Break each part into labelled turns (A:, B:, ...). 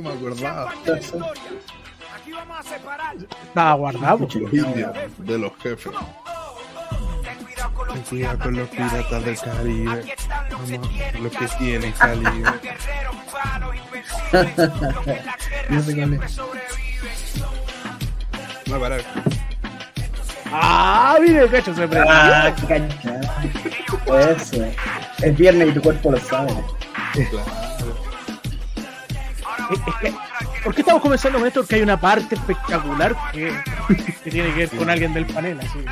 A: No me acordaba.
B: Aquí vamos a separar.
C: Estaba guardado.
A: Los indios de los jefes. Ten cuidado con los piratas del Caribe. Vamos, los que tienen calibre.
D: No sé cuál es.
A: Va a parar.
C: Ah, mire, el cacho se prendió.
D: Ah, qué cancha. Eso. Es viernes y tu cuerpo lo sabe.
C: ¿Por qué estamos comenzando con esto? Porque hay una parte espectacular que, que tiene que ver con alguien del panel. Así.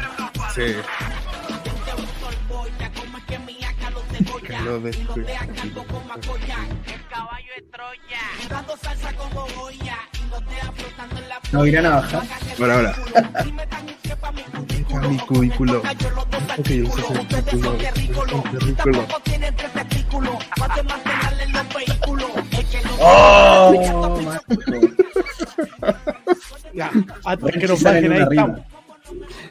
A: Sí.
D: No irán a bajar.
A: Ahora, ahora. Está mi cubículo. Ok, ese es el título del currículo.
D: ¡Oh!
C: Ya, antes que nos bajen ahí
D: una
C: estamos.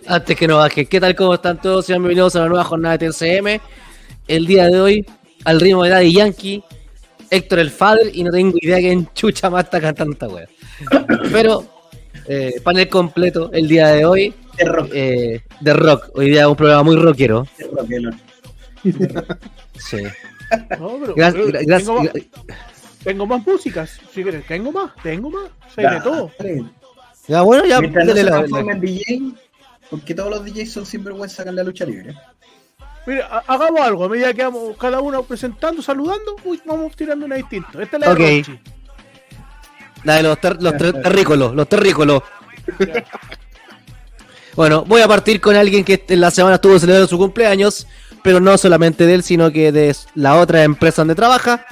E: Antes que nos bajen, ¿qué tal? ¿Cómo están todos? Sean bienvenidos a la nueva jornada de TCM. El día de hoy, al ritmo de Daddy Yankee, Héctor el Father, y no tengo idea quién chucha más está cantando esta wea. Pero, eh, panel completo el día de hoy
D: De rock.
E: eh, de rock. Hoy día un programa muy rockero.
D: De rock, el otro.
E: Sí.
C: No, pero-
E: Gra-
C: pero
E: gra- gracias-
C: tengo, tengo más músicas. Si quieres, tengo más, tengo más. Sé
D: Ya,
C: de todo.
D: sí.
E: Ya, bueno, ya.
D: Mientras no se
E: la- la-
D: en DJ, porque todos los DJs son sinvergüenza en la lucha libre.
C: Mira, ha- hagamos algo. A medida que vamos cada uno presentando, saludando, uy, vamos tirando una distinta. Esta es la
E: Ok.
C: de Rochi.
E: La de los, ter- los ter- terrícolos, los terrícolos. Bueno, voy a partir con alguien que en la semana estuvo celebrando su cumpleaños, pero no solamente de él, sino que de la otra empresa donde trabaja.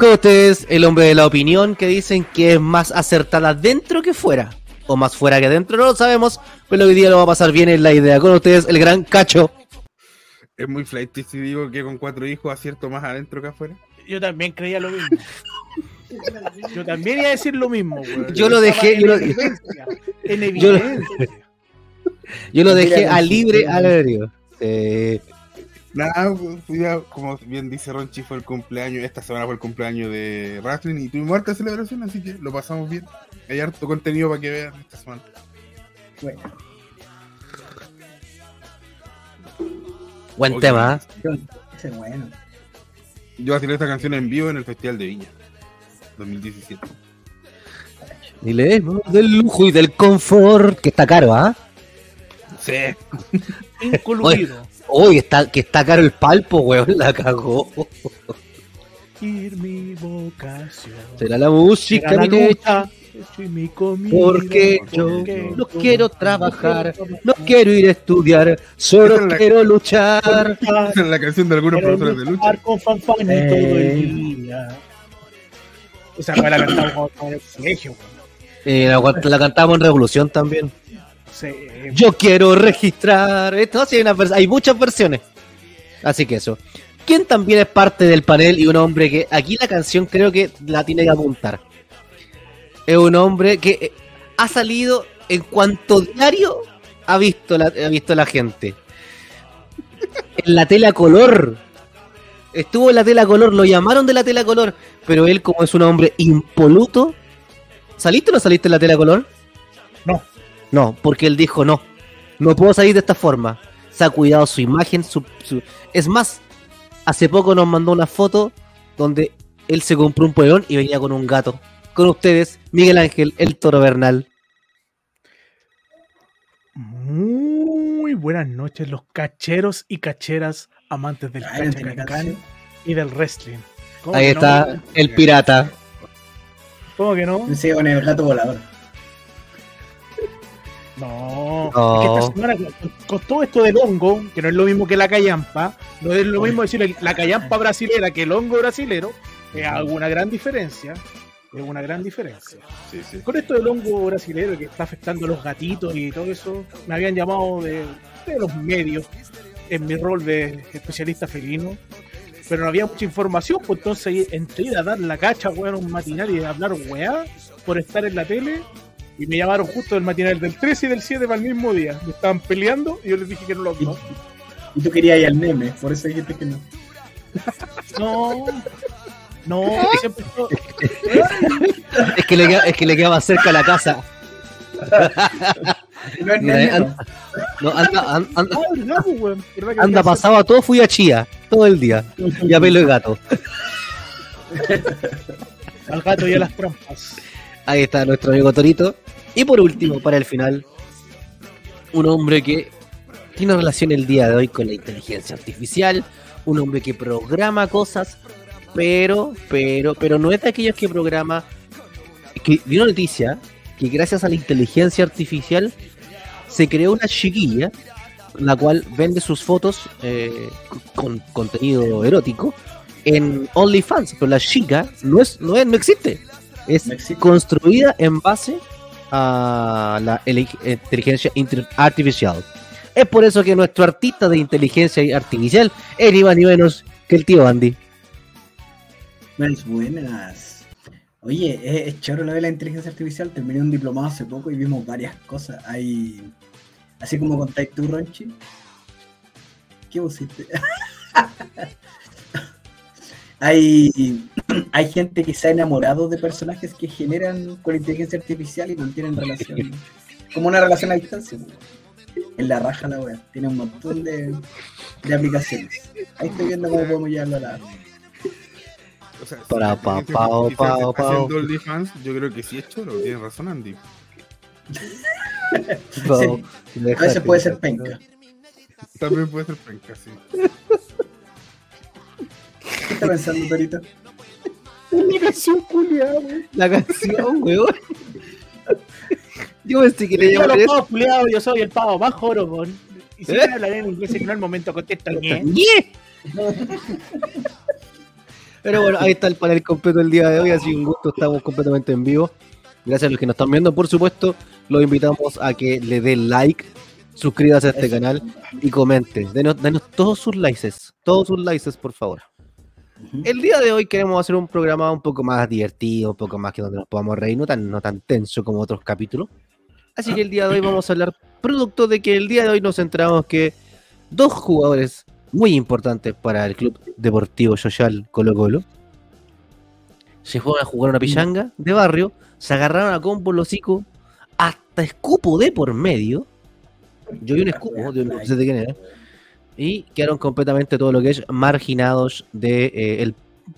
E: Con ustedes, el hombre de la opinión que dicen que es más acertada dentro que fuera. O más fuera que dentro, no lo sabemos, pero hoy día lo va a pasar bien en la idea. Con ustedes, el gran cacho.
A: Es muy flight si digo que con cuatro hijos acierto más adentro que afuera.
C: Yo también creía lo mismo. Yo también iba a decir lo mismo. weón.
E: Yo lo dejé,
C: Estaba
E: yo lo-
C: En evidencia.
E: Yo lo-. Yo lo dejé a
D: sí,
E: libre
D: sí.
E: albedrío. Eh,
A: Nada, pues, ya, como bien dice Ronchi, fue el cumpleaños, esta semana fue el cumpleaños de Wrestling y tuvimos harta celebración, así que lo pasamos bien. Hay harto contenido para que vean esta semana.
D: Bueno,
E: buen tema, ¿eh?
D: yo- ese es bueno.
A: Yo esta canción en vivo en el Festival de Viña 2017.
E: Y leemos del lujo y del confort, que está caro, ¿ah?
A: Sí.
C: Incluido.
E: Uy, está, que está caro el palpo, weón, la cagó.
C: Ir mi vocación.
E: Será la música,
C: Será la
E: mi
C: lucha, y mi comida.
E: porque yo
C: porque
E: no quiero trabajar, no quiero ir a estudiar, solo
A: la-
E: quiero luchar.
A: Esa es la canción de algunos
C: quiero
A: profesores de lucha.
C: con
D: Eh.
C: todo el día. Esa fue la cantamos en el colegio. weón.
E: Eh, la, la cantamos en Revolución también. Yo quiero registrar. Esto hay muchas versiones. Así que eso. ¿Quién también es parte del panel y un hombre que aquí la canción creo que la tiene que apuntar? Es un hombre que eh, ha salido en cuanto diario ha visto la, ha visto la gente. En la tela color. Estuvo en la tela color, lo llamaron de la tela color, pero él como es un hombre impoluto. ¿Saliste o no saliste en la tela color?
C: No.
E: Porque él dijo no. No puedo salir de esta forma. Se ha cuidado su imagen. Su, su- Es más, hace poco nos mandó una foto donde él se compró un poleón y venía con un gato. Con ustedes, Miguel Ángel, el toro Bernal.
C: Muy buenas noches, los cacheros y cacheras amantes del
D: canción.
C: y del wrestling. ¿Cómo
E: Ahí
C: no?
E: está el pirata.
C: ¿Cómo que no?
D: Pensé con el gato volador.
C: No,
E: No.
C: es que esta semana con, con todo esto del hongo, que no es lo mismo que la callampa, no es lo mismo decir la callampa brasilera que el hongo brasilero, es alguna gran diferencia. Es una gran diferencia.
A: Sí, sí.
C: Con esto del hongo brasilero que está afectando a los gatitos y todo eso, me habían llamado de, de los medios en mi rol de especialista felino, pero no había mucha información, pues entonces entré a dar la cacha, weón, un matinal y hablar weá por estar en la tele. Y me llamaron justo del matinal del 13 y del 7 para el mismo día. Me estaban peleando y yo les dije que no los dos.
D: Y tú querías ir al meme, por eso dijiste que no.
C: No, No, siempre
E: Es que le queda, es que le queda más cerca la casa.
D: No es
E: Mira, eh,
D: nene,
E: an- no, anda, an- anda,
C: Ah, ¿verdad, pues,
E: anda
C: había
E: pasado a todo, fui a Chía, todo el día. Y a pelo de gato.
C: Al gato y a las trampas.
E: Ahí está nuestro amigo Torito. Y por último, para el final, un hombre que tiene relación el día de hoy con la inteligencia artificial, un hombre que programa cosas, pero, pero, pero no es de aquellos que programa. Que vi una noticia que gracias a la inteligencia artificial se creó una chiquilla la cual vende sus fotos eh, con contenido erótico en OnlyFans, pero la chica no es, no es, no existe. Es
D: No existe.
E: construida en base a la inteligencia artificial. Es por eso que nuestro artista de inteligencia artificial es ni más ni menos que el tío Andy.
D: Buenas, buenas. Oye, es, es choro lo de la inteligencia artificial. Terminé un diplomado hace poco y vimos varias cosas. Hay. Así como contáis tú, Ronchi. ¿Qué pusiste? hay, hay gente que se ha enamorado de personajes que generan con inteligencia artificial y mantienen relación. Como una relación a distancia. En la raja la web. Tiene un montón de, de aplicaciones. Ahí estoy viendo cómo podemos llevarlo a la.
A: O sea, si
E: Para,
A: la
E: pa, pao.
A: haciendo OnlyFans, yo creo que sí es choro, tiene razón Andy.
D: A veces puede ser penca.
A: También puede ser penca, sí.
D: ¿Qué está pensando, Torito?
C: Una canción culiada, weón.
E: La canción, weón. Yo pensé que le
C: Yo los pavos culiados, yo soy el pavo más jorobón. Y si
E: ¿Eh?
C: me hablan en inglés en el momento contesta ñe.
E: ¡Nie! Pero bueno, ahí está el panel completo del día de hoy. Así un gusto, estamos completamente en vivo. Gracias a los que nos están viendo, por supuesto. Los invitamos a que le den like, suscríbase a este
D: Eso.
E: canal y comente. Denos, denos todos sus likes, todos sus likes, por favor. El día de hoy queremos hacer un programa un poco más divertido, un poco más que donde nos podamos reír, no tan, no tan tenso como otros capítulos. Así que el día de hoy vamos a hablar producto de que el día de hoy nos centramos que dos jugadores muy importantes para el club deportivo social Colo Colo se fueron a jugar una pichanga de barrio, se agarraron a combo los hocico, hasta escupo de por medio. Yo vi un escupo, no sé de quién era y quedaron completamente todo lo que es marginados del de, eh,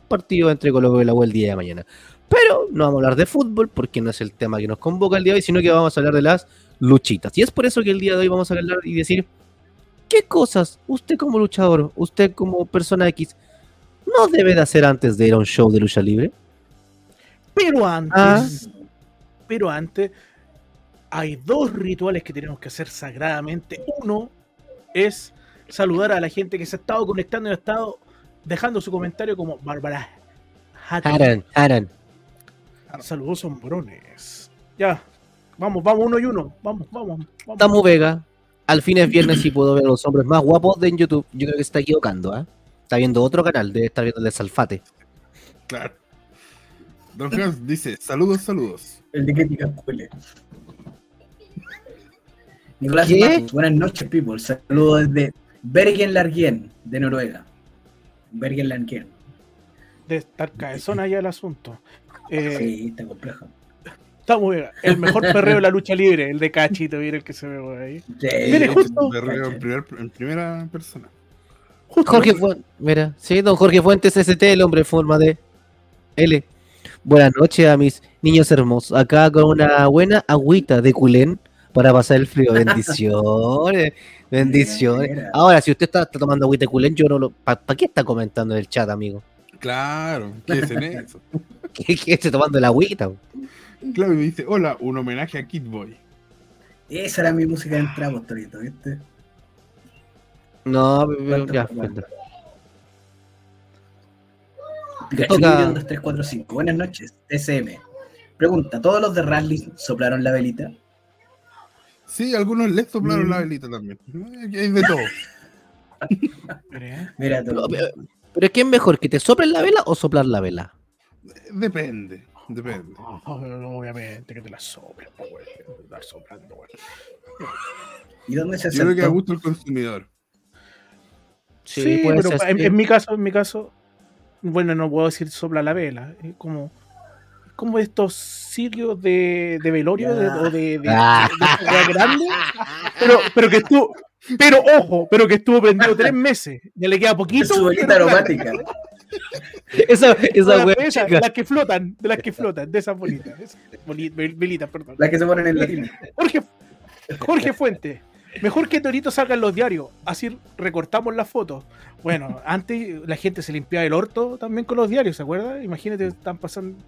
E: partido entre Colo Colo y la U el día de mañana. Pero no vamos a hablar de fútbol porque no es el tema que nos convoca el día de hoy, sino que vamos a hablar de las luchitas. Y es por eso que el día de hoy vamos a hablar y decir qué cosas usted como luchador, usted como persona X, no debe de hacer antes de ir a un show de lucha libre.
C: Pero antes,
E: Ah.
C: pero antes, hay dos rituales que tenemos que hacer sagradamente. Uno es saludar a la gente que se ha estado conectando y ha estado dejando su comentario como Bárbara.
E: Haran, Haran.
C: Saludos hombrones. Ya, vamos, vamos uno y uno. Vamos, vamos, vamos.
E: Tamu Vega. Al fin es viernes y puedo ver a los hombres más guapos de en YouTube. Yo creo que se está equivocando, ¿ah? Está viendo otro canal, debe estar viendo el de Salfate.
A: Claro. Don Hans dice, saludos, saludos.
D: El de crítica cuele. Nicolás buenas noches, people. Saludos desde Bergen Largien, de Noruega. Bergen Largien.
C: De estar cabezón allá el asunto. Eh,
D: Sí, está complejo.
C: Está muy bien. El mejor perreo de la lucha libre, el de Cachito, mira el que se ve por ahí.
D: Sí,
C: Mire, justo-
A: berreo en, primer- en primera persona.
E: Jorge Fuentes, mira, sí, don Jorge Fuentes ST, el hombre en forma de L. Buenas noches a mis niños hermosos. Acá con una buena agüita de culén para pasar el frío. Bendiciones, bendiciones. Ahora, si usted está, está tomando agüita de culén, yo no lo. ¿Para qué está comentando en el chat, amigo?
A: Claro, ¿qué es en eso?
E: ¿Qué, qué está tomando el agüita?
A: Me dice, hola, un homenaje a Kid Boy.
D: Esa era mi música de entrada, Postorito, ¿viste?
E: No, pero-
D: ¿Cuánto
E: ya. Toca-
D: Lirio 2345. Buenas noches, TCM. Pregunta, ¿todos los de Rally soplaron la velita?
A: Sí, algunos les soplaron
D: Mm.
A: la velita también. Hay de todo.
C: Mira,
E: pero, pero ¿qué es mejor, que te soplen la vela o soplar la vela?
A: Depende, depende.
C: obviamente que te la sopla, po, güey. que te la soplando, güey.
D: ¿Y dónde se
A: Yo creo que a gusto el consumidor.
C: Sí,
E: puede
C: pero
E: ser,
C: en,
E: sí.
C: en mi caso, en mi caso, bueno, no puedo decir sopla la vela, es como, como estos sirios de, de velorio de- o de, de,
E: Ah.
C: grande, pero, pero que estuvo, pero ojo, pero que estuvo prendido tres meses, ya le queda poquito.
D: Su bolita aromática.
E: Esa, esa
C: de
E: wea
C: las, esas,
E: chica.
C: las que flotan, de las que flotan, de esas bolitas, esas boli- vel- velitas, perdón.
D: Las que se ponen en latín.
C: Jorge, Jorge Fuente, mejor que Torito salga en los diarios, así recortamos las fotos. Bueno, antes la gente se limpiaba el orto también con los diarios, ¿se acuerda? Imagínate, están pasando.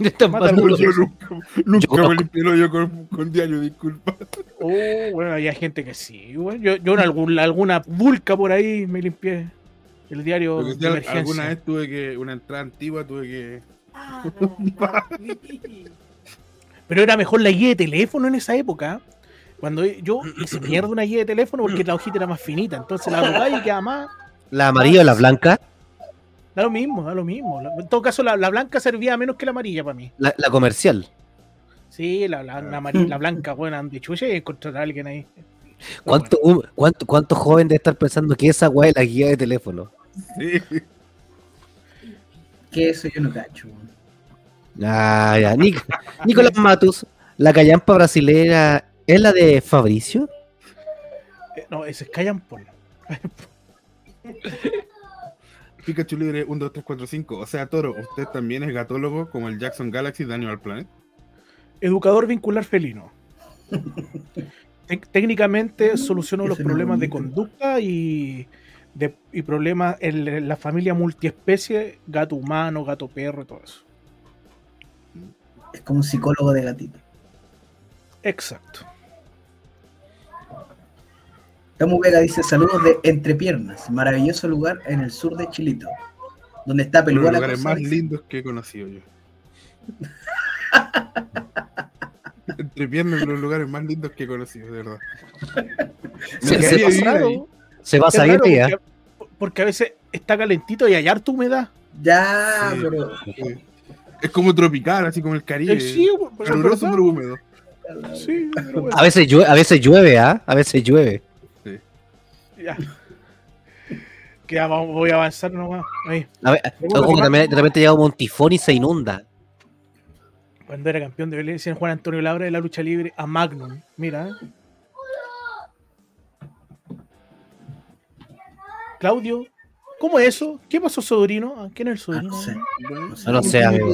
E: Están
A: Yo nunca, nunca
E: Yo-
A: me limpié el hoyo con, con diario, disculpa.
C: Oh, bueno, había gente que sí. bueno, yo, yo en algún, alguna vulca por ahí me limpié el diario
A: Porque
C: de
A: si al-
C: emergencia.
A: alguna vez tuve que, una entrada antigua, tuve que.
C: Pero era mejor la guía de teléfono en esa época. Cuando yo hice mierda una guía de teléfono porque la hojita era más finita, entonces la tocaba y quedaba más.
E: La amarilla o la blanca,
C: Da lo mismo, da lo mismo. En todo caso, la, la blanca servía menos que la amarilla para mí.
E: la, la comercial.
C: Sí, la, la, la amarilla, la blanca, buena, de chucha y encontrar a alguien ahí.
E: ¿Cuánto, un- cuánto, ¿Cuánto joven debe estar pensando que esa weá es la guía de teléfono?
A: Sí.
D: Que eso yo no cacho.
E: Ah, ya. Nic- Nicolás Matus, la callampa brasilera, ¿es la de Fabricio?
C: bueno. Eh, No, ese es Callan Paul.
A: Pikachu libre 1, 2, 3, 4, 5. O sea, Toro, usted también es gatólogo como el Jackson Galaxy de Animal Planet.
C: Educador vincular felino. Técnicamente solucionó los problemas de conducta y, de, y problemas en, en la familia multiespecie, gato humano, gato perro y todo eso.
D: Es como un psicólogo de gatito.
C: Exacto.
D: Tamu Vega dice saludos de Entrepiernas, maravilloso lugar en el sur de Chilito, donde está
A: Uno de los lugares más lindos que he conocido yo. Entre piernas, uno de los lugares más lindos que he conocido, de verdad.
E: Se- se
A: quedaría
E: pasa-
A: vivir ahí.
C: Raro,
E: Se pasa
C: es
E: bien
C: raro
E: ella.
C: porque, porque a veces está calentito y hay harta humedad.
D: Ya,
A: Sí.
D: pero
A: Sí. Es como tropical, así como el Caribe.
C: Eh, sí, pero es
A: Caluroso
C: verdad.
A: pero húmedo.
C: Sí, pero bueno,
E: A veces llueve, a veces llueve, ¿ah? A veces llueve.
C: Ya. Que ya vamos- voy a avanzar nomás. Ahí.
E: A ver, ojo que también de repente llega un tifón y se inunda.
C: Cuando era campeón de pelea, decían Juan Antonio Labra de la lucha libre a Magnum. Mira. ¿eh? Claudio, ¿cómo es eso? ¿Qué pasó, sobrino? ¿A ¿Quién es el
D: ah,
C: sobrino?
D: no sé.
E: No lo sé, amigo.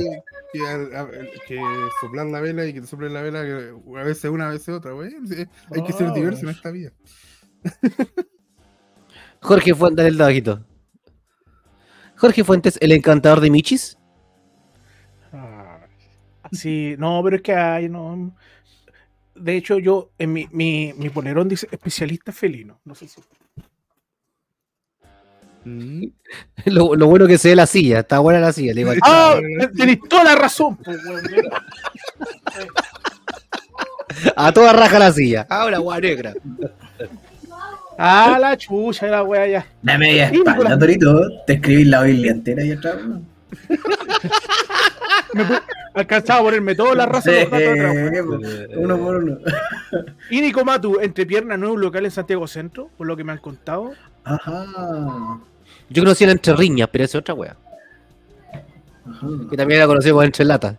A: Que, que a- a- que soplar la vela y que te soplen la vela, que a veces una, a veces otra, güey. Hay que ser
C: Ah,
A: diverso en esta vida.
E: Jorge Fuentes del. Jorge Fuentes, el encantador de Michis.
C: Ah, sí, no, pero es que hay, no. De hecho, yo, en mi, mi, mi polerón dice especialista felino. No sé si.
A: Mm.
E: Lo, lo bueno que se ve la silla, está buena la silla. Le digo,
C: ¡Ah! Tenéis toda la razón. pues, weón.
E: a toda raja la silla. Ahora, agua negra.
C: Ah, la chucha, la wea ya.
D: La media
C: Sí,
D: espalda. Torito. Te escribís la Biblia entera y atrás.
C: Me pu- alcanzaba a ponerme toda la raza de los gatos atrás, weón.
D: Sí, uno por uno.
C: Y Nico Matu, entre piernas, no es un local en Santiago Centro, por lo que me han contado.
D: Ajá.
E: Yo conocí en Entre Riñas, pero esa es otra wea.
D: Ajá.
E: Que también la conocemos Entre Latas.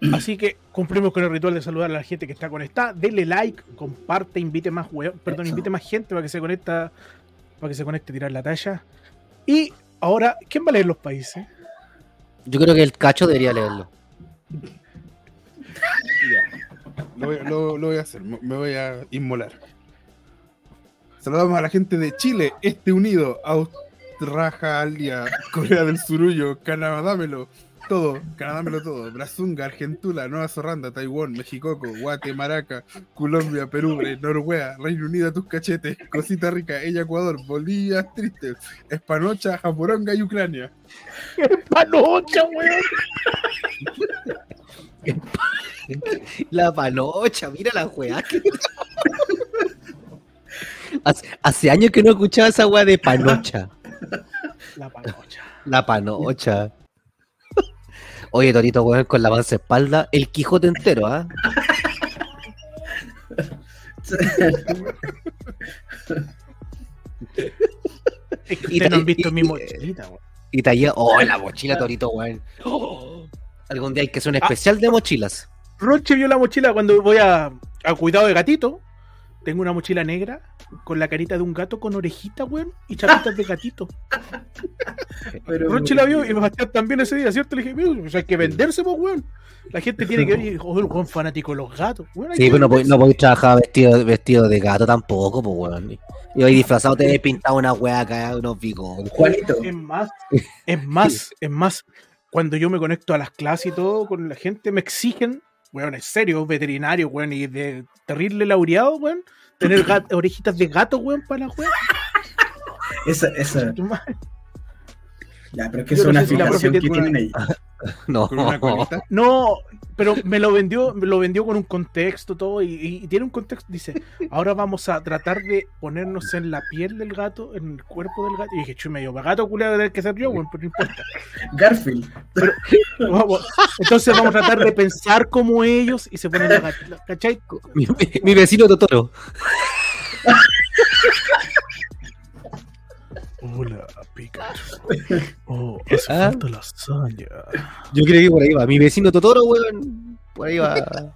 C: Así que cumplimos con el ritual de saludar a la gente que está conectada. Denle like, comparte, invite más weón, perdón,
D: Eso.
C: invite más gente para que se conecta, para que se conecte a tirar la talla. Y ahora, ¿quién va a leer los países?
E: Yo creo que el cacho debería leerlo.
A: Ya. Lo voy, lo- lo voy a hacer, me voy a inmolar. Saludamos a la gente de Chile, Este Unido, Australia, Corea del Surullo, Canadámelo, todo, Canadámelo todo, Brazunga, Argentula, Nueva Zorranda, Taiwán, Mexicoco, Guate, Maraca, Colombia, Perú, eh, Noruega, Reino Unido, tus cachetes, Cosita Rica, ella Ecuador, Bolivia, Tristes, Espanocha, Japoronga y Ucrania.
C: ¡Panocha, weón!
E: La panocha, mira la weá. que- hace, hace años que no escuchaba esa weá de panocha.
C: La panocha.
E: La panocha. Oye, Torito, weón, con la panza espalda, el Quijote entero, ¿ah?
C: Es que
E: Y
C: no han visto mi mochilita, weón.
E: Y tallé, oh, la mochila Torito, weón. Oh, algún día hay que hacer un especial de mochilas.
C: Roche vio la mochila cuando voy a, a cuidado de gatito. Tengo una mochila negra con la carita de un gato con orejita, weón, y chapitas de gatito.
D: Pero,
C: Roche la vio y me Bastián también ese día, ¿cierto? Le dije, "Mira, pues hay que venderse, pues, weón. La gente tiene que ver dijo, oh, el weón fanático de los gatos. Weón,
E: Sí, pero no podéis
C: venderse".
E: no podéis trabajar vestido, vestido de gato tampoco, pues, weón. Y hoy disfrazado te habéis pintado una weá acá, unos bigotes.
D: Juanito,
C: Es más, es más, es más. Cuando yo me conecto a las clases y todo con la gente, me exigen, weón, en serio, veterinario, weón, y de terrible laureado, weón, tener orejitas de gato, weón, para la weón.
D: esa, esa, ya, pero es que es
C: no
D: una
C: si
D: que
C: tiene
D: tienen ahí.
E: No,
A: Con una colita.
C: No, pero me lo vendió, me lo vendió con un contexto todo y, y tiene un contexto. Dice, ahora vamos a tratar de ponernos en la piel del gato, en el cuerpo del gato. Y dije, chuy, medio gato culiado debe que ser yo, weón, pero no importa.
D: Garfield.
C: Vamos. Entonces vamos a tratar de pensar como ellos y se ponen la gatita, ¿cachai?
E: mi, mi- mi vecino Totoro.
C: Hola, Pikachu. Oh, hace
E: Ah.
C: falta lasaña.
E: Yo creo que por ahí va. Mi vecino Totoro, weón. Por ahí va.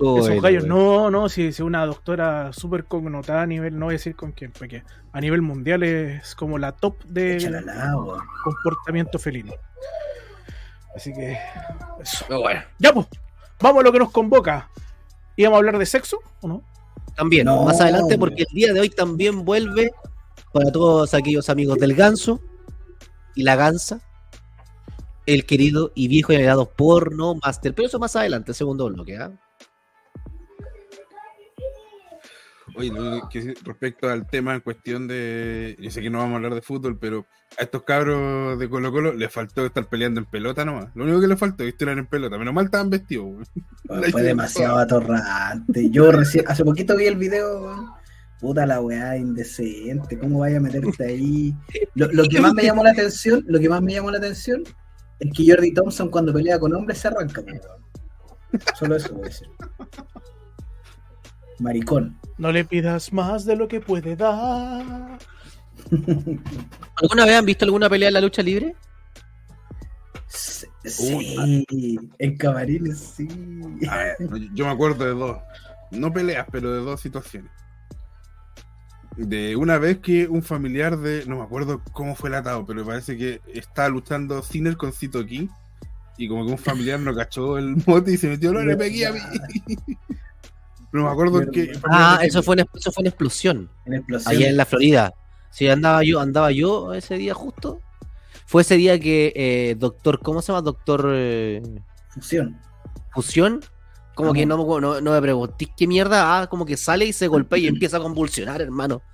E: Oh,
C: Esos gallos, no, no, si es una doctora súper connotada a nivel, no voy a decir con quién, porque a nivel mundial es como la top de comportamiento felino. Así que, eso.
E: Bueno,
C: Ya, pues, vamos a lo que nos convoca. ¿Íbamos a hablar de sexo o no?
E: También,
D: No,
E: más adelante, porque el día de hoy también vuelve para todos aquellos amigos del ganso y la gansa, el querido y viejo y heredado porno master. Pero eso más adelante, segundo bloque, ¿ah?
A: Oye, que- respecto al tema en cuestión de. Yo sé que no vamos a hablar de fútbol, pero a estos cabros de Colo Colo les faltó estar peleando en pelota nomás. Lo único que les faltó es estar en pelota. Menos mal estaban vestidos.
D: Fue demasiado atorrante. Yo recién, hace poquito vi el video. Puta la weá indecente, ¿cómo vaya a meterte ahí? Lo, lo que más me llamó la atención, lo que más me llamó la atención es que Jordi Thompson cuando pelea con hombres se arranca, weón. Solo eso voy a decir. Maricón.
C: No le pidas más de lo que puede dar.
E: ¿Alguna vez han visto alguna pelea en la lucha libre?
D: Sí,
A: Uy,
D: sí, en camarines, sí.
A: A ver, yo me acuerdo de dos. No peleas, pero de dos situaciones. De una vez que un familiar de. No me acuerdo cómo fue el atado, pero me parece que estaba luchando Sinner con Cito King. Y como que un familiar no cachó el mote y se metió, no le pegué a mí. No me acuerdo qué.
E: Ah, eso fue, una, eso fue una explosión.
D: En explosión.
E: allá en la Florida. Sí, andaba yo, andaba yo ese día justo. Fue ese día que eh, doctor, ¿cómo se llama? Doctor eh,
D: Fusión.
E: Fusión. Como que
D: no.
E: no, no, me pregunté qué mierda. Ah, como que sale y se golpea y empieza a convulsionar, hermano.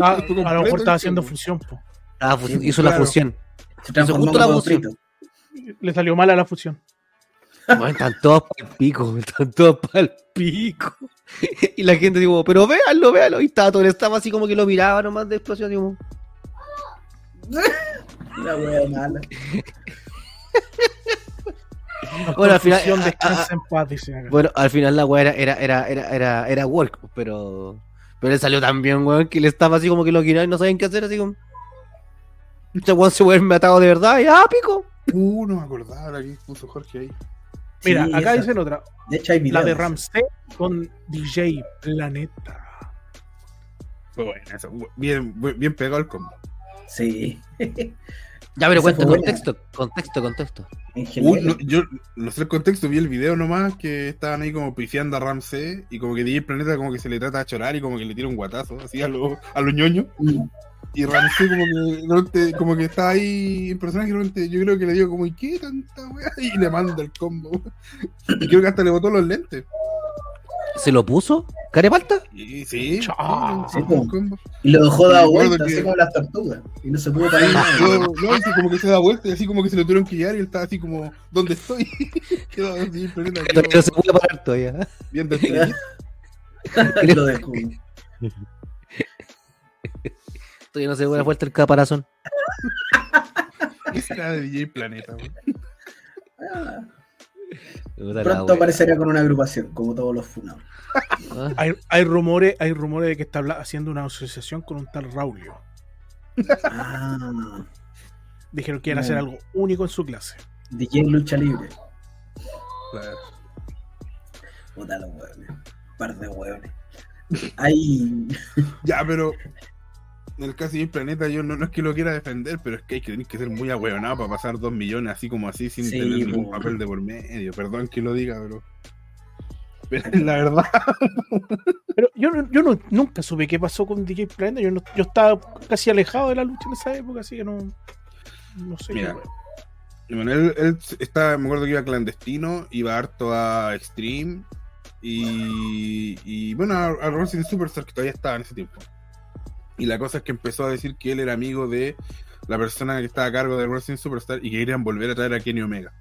C: Ah, a lo mejor estaba haciendo fusión. po.
E: Ah, fu-
D: Sí,
E: hizo la fusión.
D: Se transformó
E: justo la fusión.
C: Le salió mal a la fusión.
E: Bueno, están todos para el pico, están todos para el pico. Y la gente digo, pero véanlo, véanlo. Y estaba todo, estaba así como que lo miraba nomás de explosión. Digo,
D: La wea mala.
E: Bueno, al final-
C: en paz.
E: Bueno, al final la weá era, era, era, era, era, era work, pero. Pero le salió tan bien, weón, que le estaba así como que lo quería y no sabían qué hacer, así como. Este weón se vuelve atado de verdad y ah, pico.
A: Uh, no me acordaba la que puso Jorge ahí.
C: Mira,
D: Sí,
C: acá
D: esa.
C: dicen otra.
D: De hecho, hay videos.
C: La de Ramsey con DJ Planeta.
A: Fue buena esa. Bien, bien pegado al combo.
D: Sí.
E: Ya, pero
D: buena.
E: contexto, contexto, contexto.
A: Uh, no, yo no sé el contexto, vi el video nomás que estaban ahí como pifiando a Ramsey y como que DJ Planeta como que se le trata de chorar y como que le tira un guatazo así a los a los ñoños
D: Mm.
A: Y Ramsey como que como que está ahí en personaje yo creo que le digo como ¿y qué tanta weá? y le manda el combo y creo que hasta le botó los lentes
E: ¿Se lo puso? ¿Carepalta?
A: y sí, sí,
D: Sí,
A: combo.
D: Y lo dejó
A: acuerdo
D: vuelta,
A: que-
D: así como las tortugas. Y no se pudo parar. nada.
A: No, no, como que se da vuelta y así como que se lo tuvieron que llevar y él estaba así como ¿dónde estoy? quedó DJ Planeta
E: No, se puede parar todavía.
A: bien despedido.
D: lo dejó.
E: Todavía no se puede vuelta el caparazón.
A: Esa era de DJ Planeta.
D: Ah,
E: la
D: Pronto aparecerá con una agrupación, como todos los funados.
E: Ah,
C: Hay, hay rumores, hay rumores de que está haciendo una asociación con un tal Raulio.
D: Ah,
C: Dijeron que iban a hacer algo único en su clase.
D: DJ Lucha Libre.
A: Claro.
D: Puta los hueones. Par de hueones. Hay.
A: Ya, pero en el caso del planeta yo no, no es que lo quiera defender, pero es que hay que tener que ser muy ahueonado para pasar dos millones así como así sin
D: Sí,
A: tener ningún papel de por medio. Perdón que lo diga, pero. La verdad.
C: Pero yo, yo no- nunca supe qué pasó con DJ Planeta. Yo, no- yo estaba casi alejado de la lucha en esa época, así que no. No sé.
A: Mira. Bueno, él, él estaba, me acuerdo que iba clandestino, iba harto a Extreme y, y bueno, a, a Wrestling Superstar que todavía estaba en ese tiempo. Y la cosa es que empezó a decir que él era amigo de la persona que estaba a cargo de Wrestling Superstar y que querían volver a traer a Kenny Omega.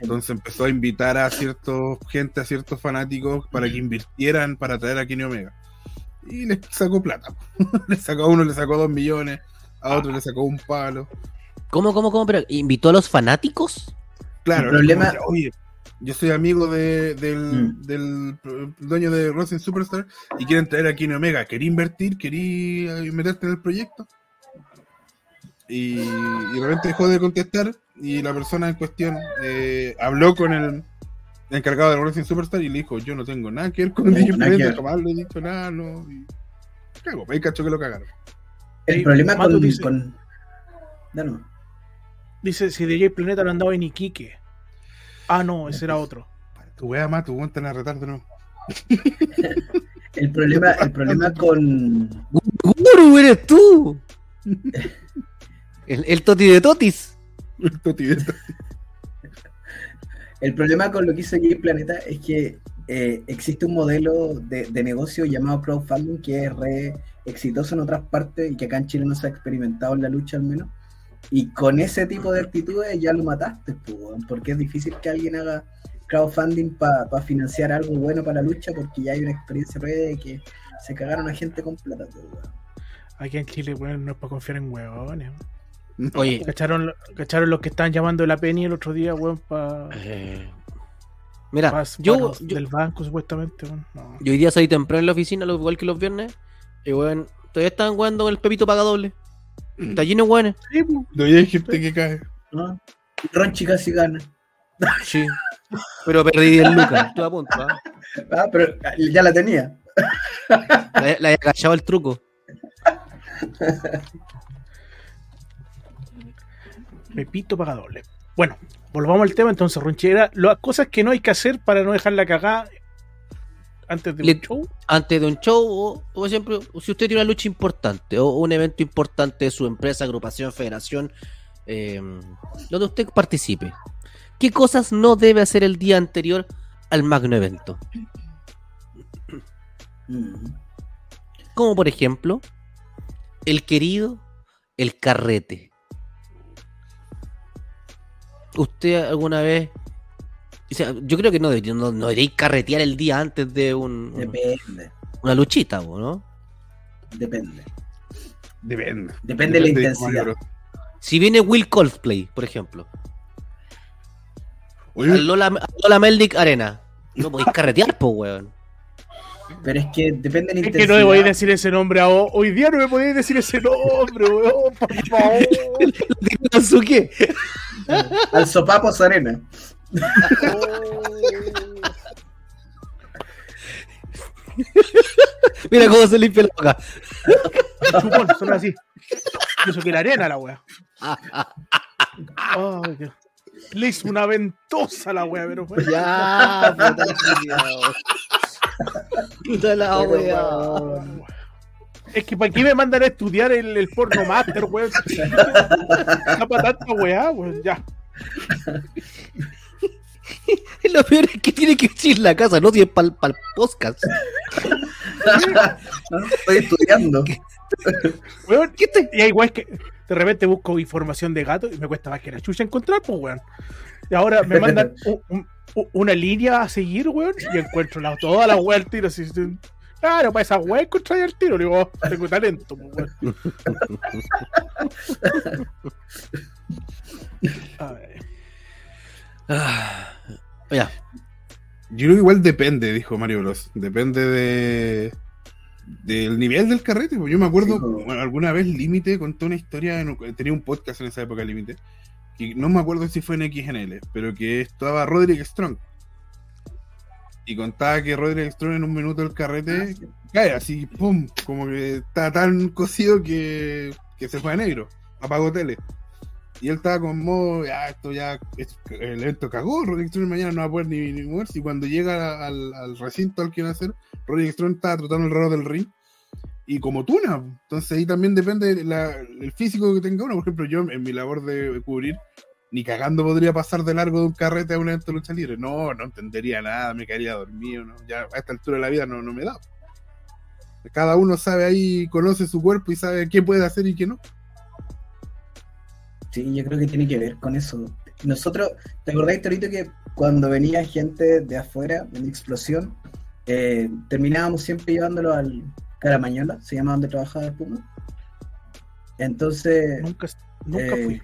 A: Entonces empezó a invitar a ciertos gente, a ciertos fanáticos para que invirtieran para traer a Kenny Omega. Y les sacó plata. le sacó a uno, le sacó dos millones, a otro le sacó un palo.
E: ¿Cómo, cómo, cómo? Pero, ¿Invitó a los fanáticos?
A: Claro,
D: El problema-
A: oye, yo soy amigo de- del,
D: Mm.
A: del dueño de Wrestling Superstar y quieren traer a Kenny Omega. ¿Querí invertir? ¿Querí eh, meterte en el proyecto? Y, y de repente dejó de contestar y la persona en cuestión eh, habló con el encargado de Wrestling Superstar y le dijo, yo no tengo nada que ver con
D: No, ver.
A: jamás le he dicho nada, no. Y, cago, ahí cacho que lo cagaron.
D: El problema con.
C: dice-
D: con... No, no.
C: Dice: si DJ Planeta no andaba en Iquique. Ah, no, ese era otro.
A: Tu wea más, tu te a retar de nuevo.
D: El problema, el problema con.
E: ¡Guru, eres tú! el, el Toti de Totis.
A: Toti, esto.
D: El problema con lo que hizo J Planeta es que eh, existe un modelo de, de negocio llamado crowdfunding que es re exitoso en otras partes y que acá en Chile no se ha experimentado en la lucha al menos. Y con ese tipo de actitudes ya lo mataste, pues, porque es difícil que alguien haga crowdfunding para financiar algo bueno para la lucha porque ya hay una experiencia previa de que se cagaron a gente con plata. pues, weón.
C: Aquí en Chile, weón, no es para confiar en huevones.
E: Oye,
C: ¿Cacharon, ¿Cacharon los que estaban llamando de la Penny el otro día, weón, para
E: eh, mira, yo, yo,
C: del banco, supuestamente, weón? No.
E: yo hoy día salí temprano en la oficina, lo- igual que los viernes, y weón, todavía estaban jugando con el Pepito Paga Doble. Está lleno de.
C: Sí, pues.
A: Todavía hay gente que cae.
D: ¿no? Y Ronchi casi gana.
E: Sí. Pero perdí 10 lucas, estuve a punto. ¿ah?
D: Ah, pero ya la tenía.
E: La, la había cachado el truco.
C: Pepito paga doble. Bueno, volvamos al tema entonces, Ronchera. Las cosas que no hay que hacer para no dejar la cagada antes de
E: Le-
C: un show.
E: Antes de un show, o, o ejemplo, si usted tiene una lucha importante o un evento importante de su empresa, agrupación, federación, eh, donde usted participe, ¿qué cosas no debe hacer el día anterior al magno evento?
D: Mm.
E: Como por ejemplo, el querido, el carrete. ¿Usted alguna vez... o sea, yo creo que no, no, no deberíais carretear el día antes de un,
D: Depende,
E: una luchita, ¿no?
D: depende.
A: Depende.
D: Depende de la intensidad.
E: Si viene Will Coldplay, por ejemplo,
A: Oye,
E: al Lola, Meldic Arena, no podéis carretear, po, weón.
D: Pero es que depende de la
C: Es
D: intensidad.
C: que no me podéis decir ese nombre a ho- hoy día, no me podéis decir ese nombre, weón, por favor.
E: ¿Su qué?
D: Al sopapo arena.
E: Mira cómo se limpia la boca.
C: Chupón, son así. Eso que la arena, la wea. Dios. Le hizo una ventosa la wea, pero fue.
E: Ya, puta la. Puta wea.
D: weón.
C: Es que para qué me mandan a estudiar el, el porno master, weón. Está para tanta weá, weón. Ya.
E: Lo peor es que tiene que decir la casa, no si es para el podcast.
D: ¿no? Estoy estudiando.
C: Weón, Y hay weas que de repente busco información de gato y me cuesta más que la chucha encontrar, pues, weón. Y ahora me mandan un- un- un- una línea a seguir, weón, y encuentro la, toda la wea al tiro. Así, así. claro, para esa wea encontré al tiro. Le digo, oh, tengo talento, pues, weón. A ver.
E: Ah, ya.
A: Yo creo que igual depende, dijo Mario Bros. Depende de del nivel del carrete. Yo me acuerdo,
D: Sí,
A: bueno, alguna vez Límite contó una historia, en- tenía un podcast en esa época Límite, que no me acuerdo si fue en XNL, pero que estaba Roderick Strong. Y contaba que Roderick Strong en un minuto del carrete cae así, pum, como que está tan cocido que, que se fue a negro, apagó tele. Y él estaba con modo, ya, esto ya, el evento cagó, Roderick Strong mañana no va a poder ni, ni moverse. Y cuando llega al, al recinto al que iba a hacer, Roderick Strong estaba trotando alrededor del ring. Y como tuna, entonces ahí también depende la- el físico que tenga uno. Por ejemplo, yo en mi labor de cubrir, ni cagando podría pasar de largo de un carrete a un evento de lucha libre. No, no entendería nada, me quedaría dormido. Ya a esta altura de la vida no, no me da. Cada uno sabe ahí, conoce su cuerpo y sabe qué puede hacer y qué no.
D: Sí, yo creo que tiene que ver con eso. Nosotros, ¿te acordás, Torito, que cuando venía gente de afuera, en explosión, eh, terminábamos siempre llevándolo al Caramañola, se llama donde trabajaba el Puma? Entonces,
C: Nunca, nunca
D: eh,
C: fui.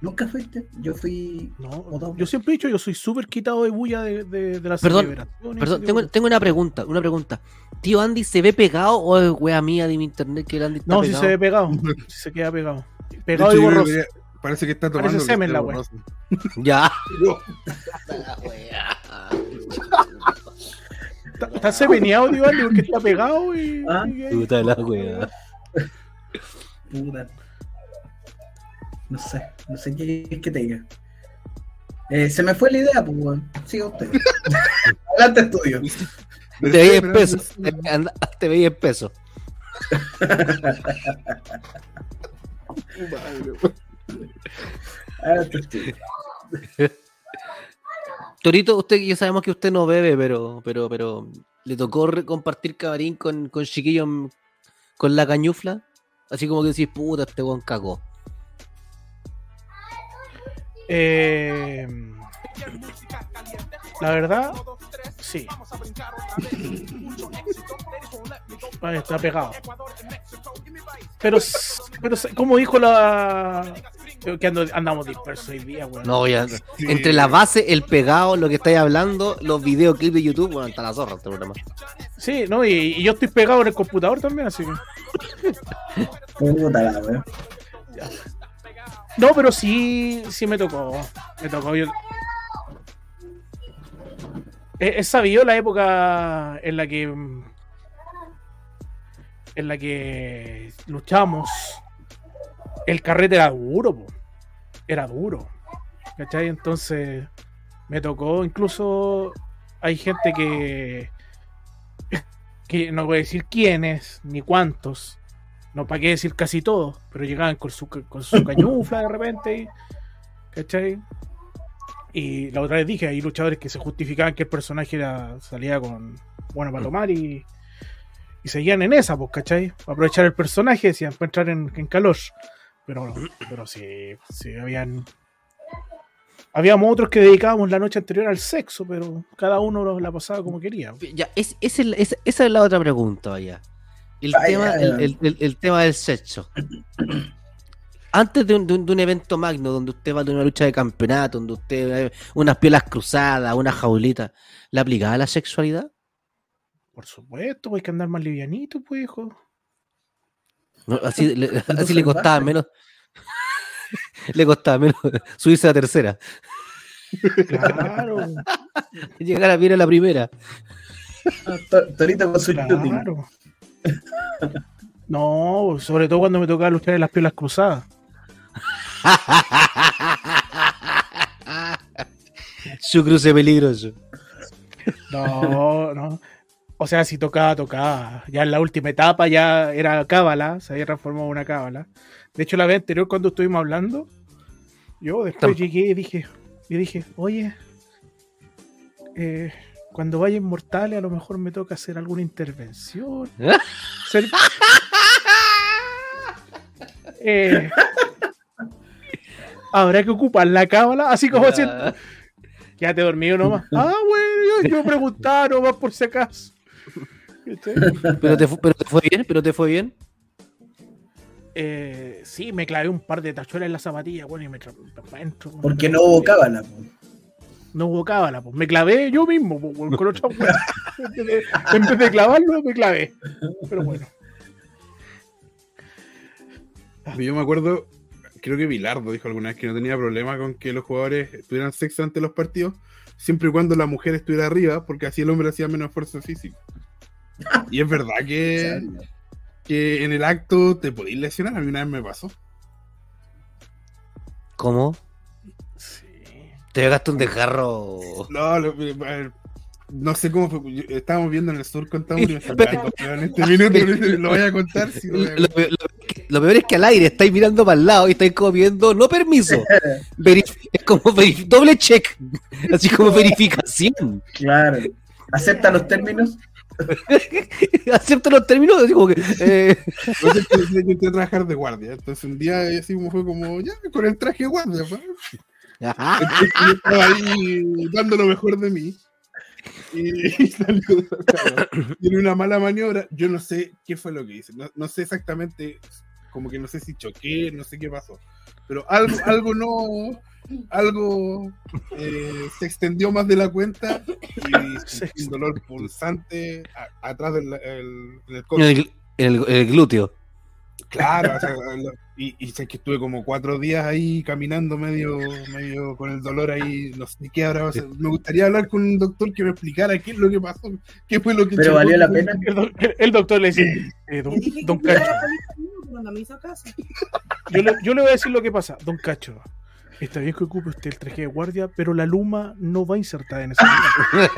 D: ¿nunca fuiste? Yo fui...
C: No,
D: o-
C: yo siempre he dicho, yo soy súper quitado de bulla de, de, de las
E: Perdón, Perdón, tengo,
C: de
E: tengo una pregunta, una pregunta. ¿Tío Andy se ve pegado o es wea mía de mi internet que el Andy está
C: No, si
E: pegado?
C: se ve pegado. si se queda pegado. Pegado
A: hecho,
C: y borroso.
A: parece que está
C: Parece
A: tomando. que
C: semen la wea.
E: Ya.
C: Está, está semeneado, tío, Andy, porque está pegado y.
D: Ah,
C: y- y-
E: Puta la wea.
D: Puta. No sé, no sé qué es que te diga. Eh, se me fue la idea, pues, weón. Siga usted. Adelante, estudio.
E: Te veía en pesos. Te veía en pesos.
D: Adelante, estudio.
E: Torito, usted ya sabemos que usted no bebe, pero, pero, pero le tocó compartir camarín con, con chiquillos en- con la cañufla. Así como que decís, puta, este weón cagó.
C: Eh, la verdad, sí. Ahí está pegado. Pero, s- pero como dijo la. Que ando- andamos dispersos hoy día, weón.
E: No, ya.
A: Sí.
E: Entre la base, el pegado, lo que estáis hablando, los videoclips de YouTube, bueno, está la zorra este programa.
C: Sí, no, y, y yo estoy pegado en el computador también, así que. No, pero sí, sí me tocó. Me tocó. Yo... He sabido la época en la que. En la que luchamos. El carrete era duro, po. Era duro. ¿Cachai? Entonces. Me tocó. Incluso. Hay gente que. Que no voy a decir quiénes, ni cuántos. No, para qué decir casi todos, pero llegaban con su, con su cañufla de repente. ¿Cachai? Y la otra vez dije, hay luchadores que se justificaban que el personaje era, salía con bueno para tomar y, y seguían en esa, pues, ¿cachai? Para aprovechar el personaje, decían, para entrar en, en calor. Pero, pero sí, sí, habían. Habíamos otros que dedicábamos la noche anterior al sexo, pero cada uno la pasaba como quería.
E: Ya, es, es el- es- esa es la otra pregunta, vaya. El, tema, el, el- el- el tema del sexo. Antes de un, de un- de un evento magno donde usted va a tener una lucha de campeonato, donde usted eh, unas pielas cruzadas, una jaulita, ¿le aplicaba la sexualidad?
C: Por supuesto, hay que andar más livianito, pues, hijo.
E: No, así le, así
D: Entonces,
E: le costaba menos. le costaba menos subirse a la tercera.
C: Claro,
E: Llegar a bien a la primera.
D: Ah, To- Torito con su
C: claro. No, sobre todo cuando me tocaba luchar en las pielas cruzadas.
E: Su cruce peligroso.
C: No, no. O sea, si tocaba, tocaba. Ya en la última etapa ya era cábala, se había transformado en una cábala. De hecho, la vez anterior cuando estuvimos hablando, yo después llegué y dije, y dije, oye, eh, cuando vaya Inmortales a lo mejor me toca hacer alguna intervención. Ser- Eh, habrá que ocupar la cábala, así como haciendo, Quédate dormido nomás. Ah, bueno, yo, yo preguntaba nomás por si acaso.
E: Pero te, pero te fue bien, pero te fue bien.
C: Eh, sí, me clavé un par de tachuelas en la zapatilla, bueno, y me adentro.
D: Porque no hubo cábala.
C: No hubo cábala, pues. Me clavé yo mismo, pues, con otra En vez de clavarlo, me clavé. Pero bueno.
A: Yo me acuerdo, creo que Bilardo dijo alguna vez que no tenía problema con que los jugadores tuvieran sexo ante los partidos, siempre y cuando la mujer estuviera arriba, porque así el hombre hacía menos esfuerzo físico. Y es verdad que, que en el acto te podéis lesionar, a mí una vez me pasó.
E: ¿Cómo?
C: Sí.
E: Te pegaste un desgarro.
A: No, lo- ver, no sé cómo fue. estábamos viendo en el sur con Tauro y me en este minuto lo voy a contar. si lo
E: lo- lo peor es que al aire estáis mirando para el lado y estáis como viendo, no permiso. Verif- es como verif- doble check. Así como verificación.
D: Claro. ¿Acepta los términos?
E: Acepto los términos, así como que. eh,
A: yo a trabajar de guardia. Entonces un día así como fue como, ya, con el traje de guardia. pues.
E: ajá.
A: Entonces, yo estaba ahí dando lo mejor de mí. Y, y salió claro, y en una mala maniobra. Yo no sé qué fue lo que hice. No, no sé exactamente, como que no sé si choqué, no sé qué pasó. Pero algo, algo no. Algo eh, se extendió más de la cuenta y sentí un dolor pulsante a- atrás del el, del codo.
E: En el, en el- en el glúteo.
A: Claro, o sea, lo- y, y sé que estuve como cuatro días ahí caminando medio, medio con el dolor ahí, no sé qué ahora. me gustaría hablar con un doctor que me explicara qué es lo que pasó, qué fue lo que
D: Pero
A: chocó.
D: valió la pena.
C: El, doc- el- el doctor le dice, eh, don, don
F: No me hizo caso.
C: yo le, yo le voy a decir lo que pasa. Don Cacho, está bien que ocupe usted el traje de guardia, pero la luma no va insertada en ese lugar.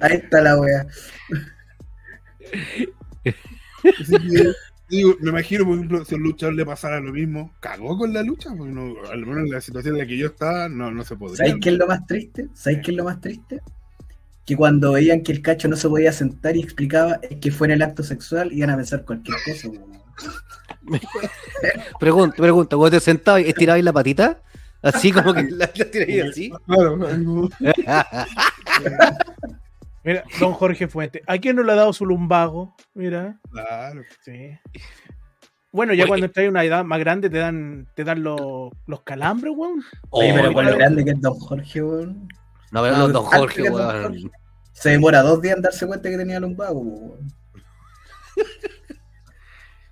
D: Ahí está la wea.
A: Digo, me imagino, por ejemplo, si a un luchador le pasara lo mismo, cagó con la lucha, porque no, al menos en la situación en la que yo estaba, no, no se podría.
D: ¿Sabéis qué es lo más triste? ¿Sabéis qué es lo más triste? Que cuando veían que el cacho no se podía sentar y explicaba es que fue en el acto sexual, iban a pensar cualquier cosa. weón.
E: Pregunta, pregunta, ¿vos te sentabas y estirabas la patita? Así como que la, la tirabas así.
A: Claro,
C: Mira, don Jorge Fuente, ¿a quién no le ha dado su lumbago? Mira,
A: claro.
C: sí. Bueno, ya
E: Oye.
C: cuando estás en una edad más grande te dan, te dan los, los calambres, weón.
D: Oye, pero con lo grande que es Don Jorge, weón.
E: No, pero
D: Lo
E: don Jorge,
D: Don
E: weón.
D: Jorge. Se demora dos días en darse cuenta que tenía lumbago, weón.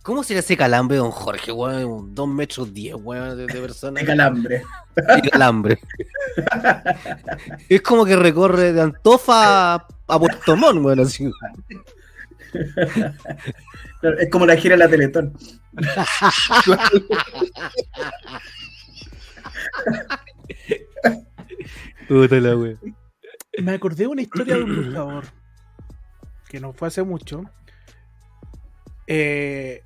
E: ¿Cómo será ese calambre, don Jorge, weón? Dos metros diez, weón, de, de persona.
D: De calambre.
E: Y calambre. es como que recorre de Antofa a, a Puerto Montt, weón, así.
D: Es como la gira de la Teletón.
E: Puta la weón.
C: Me acordé de una historia de un luchador que no fue hace mucho. Eh,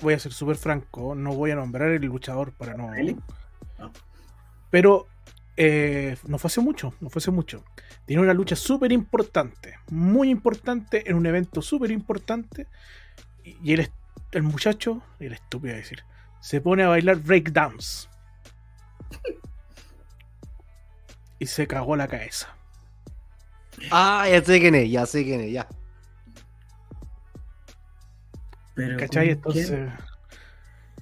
C: voy a ser súper franco, no voy a nombrar el luchador para no.
D: No.
C: Pero eh, no fue hace mucho, no fue hace mucho. Tiene una lucha súper importante, muy importante, en un evento súper importante. Y el, el muchacho, el estúpido a decir, se pone a bailar breakdowns. Y se cagó la cabeza.
E: Ah, ya sé quién es, ya sé quién es, ya.
D: Pero
C: ¿Cachai? Entonces.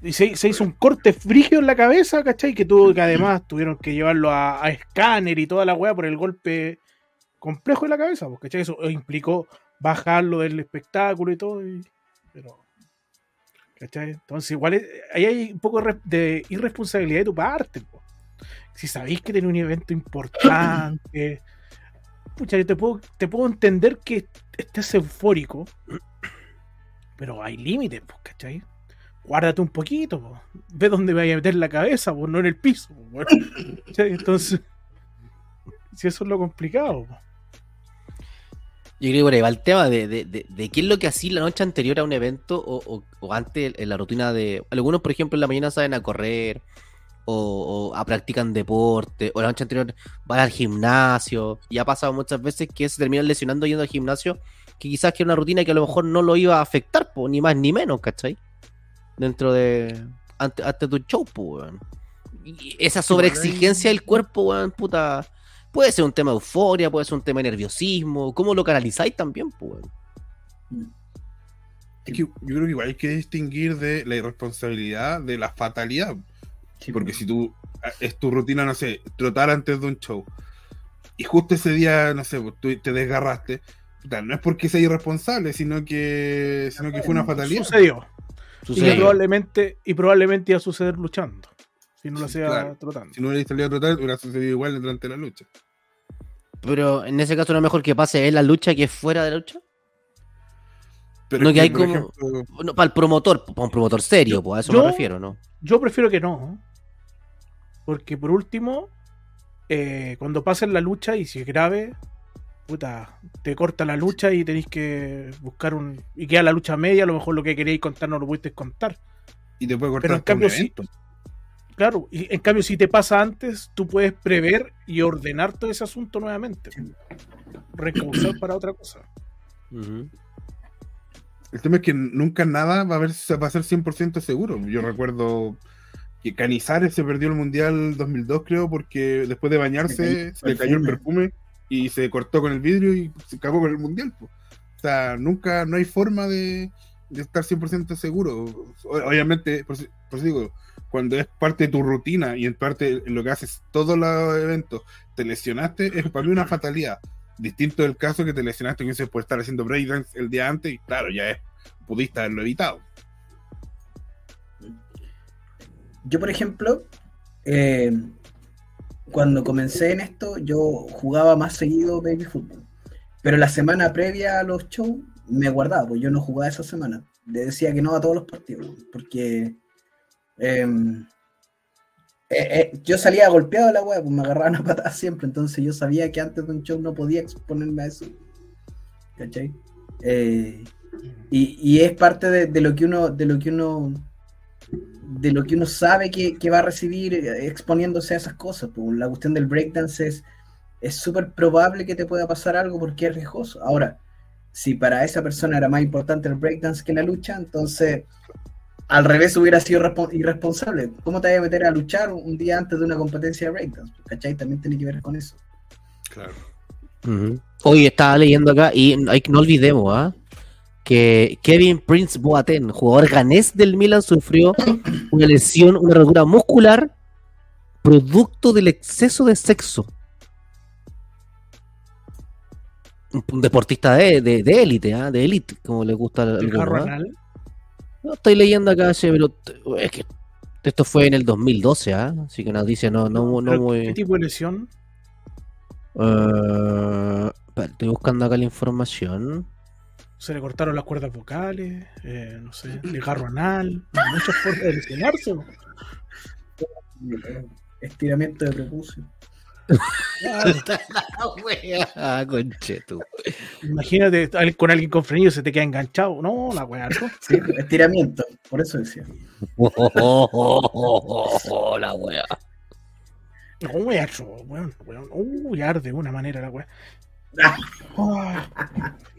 C: Y se, se hizo un corte frígido en la cabeza, ¿cachai? Que tuvo que además tuvieron que llevarlo a, a escáner y toda la weá por el golpe complejo en la cabeza, pues, ¿cachai? Eso implicó bajarlo del espectáculo y todo. y- pero. ¿cachai? Entonces, igual es- ahí hay un poco de re- de irresponsabilidad de tu parte, po. Si sabéis que tiene un evento importante. Pucha, yo te puedo, te puedo entender que estés eufórico, pero hay límites, pues, ¿cachai? Guárdate un poquito, pues. ve dónde vaya a meter la cabeza, pues, no en el piso. weón. ¿Cachai? Entonces, si eso es lo complicado. pues.
E: Yo creo que ahí va el tema de, de, de, de qué es lo que hacía la noche anterior a un evento o, o- o antes en la rutina de. Algunos, por ejemplo, en la mañana salen a correr o, o a practican deporte o la noche anterior van al gimnasio. Y ha pasado muchas veces que se terminan lesionando yendo al gimnasio, que quizás que era una rutina que a lo mejor no lo iba a afectar, po, ni más ni menos, ¿cachai? Dentro de. Antes, antes de tu show. Y esa sobreexigencia del cuerpo, weón, puta. Puede ser un tema de euforia, puede ser un tema de nerviosismo. ¿Cómo lo canalizáis también, pues? weón?
A: Es que yo creo que igual hay que distinguir de la irresponsabilidad de la fatalidad.
D: Sí,
A: Porque si tú es tu rutina, no sé, trotar antes de un show. Y justo ese día, no sé, pues, tú te desgarraste. no es porque sea irresponsable, sino que, sino que fue una fatalidad.
C: Sucedió. Y,
E: Sucede.
C: que probablemente, y probablemente iba a suceder luchando. Si no lo
A: Sí,
C: hacía
A: claro.
C: tratando.
A: Si no hubiera salido a trotar, hubiera sucedido igual durante la lucha.
E: Pero en ese caso no es mejor que pase en la lucha que fuera de la lucha.
A: Pero
E: No,
A: es
E: que hay como-
A: ejemplo,
E: No, para el promotor, para un promotor serio, pues a eso
C: Yo-
E: me refiero, ¿no?
C: Yo prefiero que no. Porque por último, eh, cuando pasen la lucha y si es grave, puta, te corta la lucha y tenéis que buscar un. Y queda la lucha media, a lo mejor lo que queréis contar no lo pudiste contar.
A: y te puede cortar
C: Pero en cambio sí.
A: evento.
C: Claro, y en cambio, si te pasa antes, tú puedes prever y ordenar todo ese asunto nuevamente. Recausar para otra cosa.
E: Ujú.
A: El tema es que nunca nada va a, ver, va a ser 100% seguro. Yo recuerdo que Canizares se perdió el Mundial 2002, creo, porque después de bañarse se le cayó el perfume y se cortó con el vidrio y se acabó con el Mundial. po. O sea, nunca, no hay forma de, de estar 100% seguro. Obviamente, por, por eso digo, cuando es parte de tu rutina y en parte en lo que haces todos los eventos, te lesionaste, es para mí una fatalidad. Distinto del caso que te lesionaste, que dices, por estar haciendo breakdance el día antes, y claro, ya es, pudiste haberlo evitado.
D: Yo, por ejemplo, eh, cuando comencé en esto, yo jugaba más seguido baby fútbol. Pero la semana previa a los shows me guardaba, pues yo no jugaba esa semana. Le decía que no a todos los partidos, porque em, eh, eh, yo salía golpeado de la web, pues me agarraban a patadas siempre. Entonces yo sabía que antes de un show no podía exponerme a eso. ¿Cachai? Y, es parte de lo que uno, de lo que uno de lo que uno sabe que, que va a recibir eh, exponiéndose a esas cosas. pues, la cuestión del breakdance es es súper probable que te pueda pasar algo porque es riesgoso. Ahora, si para esa persona era más importante el breakdance que la lucha, entonces al revés hubiera sido respo- irresponsable. ¿Cómo te vas a meter a luchar un día antes de una competencia de breakdance? ¿Cachai? También tiene que ver con eso.
A: Claro.
E: Hoy estaba leyendo acá y hay, no olvidemos ¿ah? Que Kevin Prince Boateng, jugador ganés del Milan, sufrió una lesión, una rotura muscular producto del exceso de sexo. Un, deportista de de- de élite, ¿ah? de élite, como le gusta al ¿ah?
C: anal.
E: No, estoy leyendo acá, pero es que esto fue en el 2012, ¿ah? así que una noticia no, no, no muy...
C: ¿Qué tipo de lesión?
E: Eh, espera, estoy buscando acá la información.
C: Se le cortaron las cuerdas vocales, eh, no sé, el jarro anal. Muchas formas de lesionarse.
D: Estiramiento de prepucio.
C: Claro,
E: Ah, conchetu.
C: imagínate con alguien con frenillo se te queda enganchado. No, la weá. ¿no?
D: Sí, estiramiento, por eso decía.
E: la wea.
C: No, weá, eso, weón, weón. Uy, arde de una manera la weá.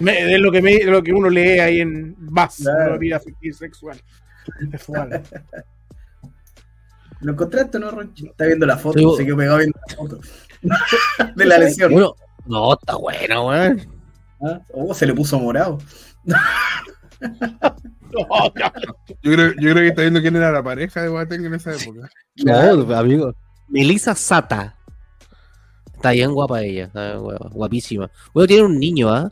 C: Me- es lo que, me, lo que uno lee ahí en más,
D: Claro.
C: una vida afectiva sexual. Sexual.
D: ¿Lo encontraste o no, Ronchi? Está viendo la foto,
E: Sí,
D: se quedó pegado viendo la foto. de la lesión.
E: Bueno, no, está bueno, weón.
D: Ah, Oh, se le puso morado.
C: No.
A: Yo creo, yo creo que está viendo quién era la pareja de Boateng en esa época.
E: No, amigo. Melissa Sata. Está bien guapa ella, está bien guapa, guapísima. Bueno, tiene un niño, ¿ah?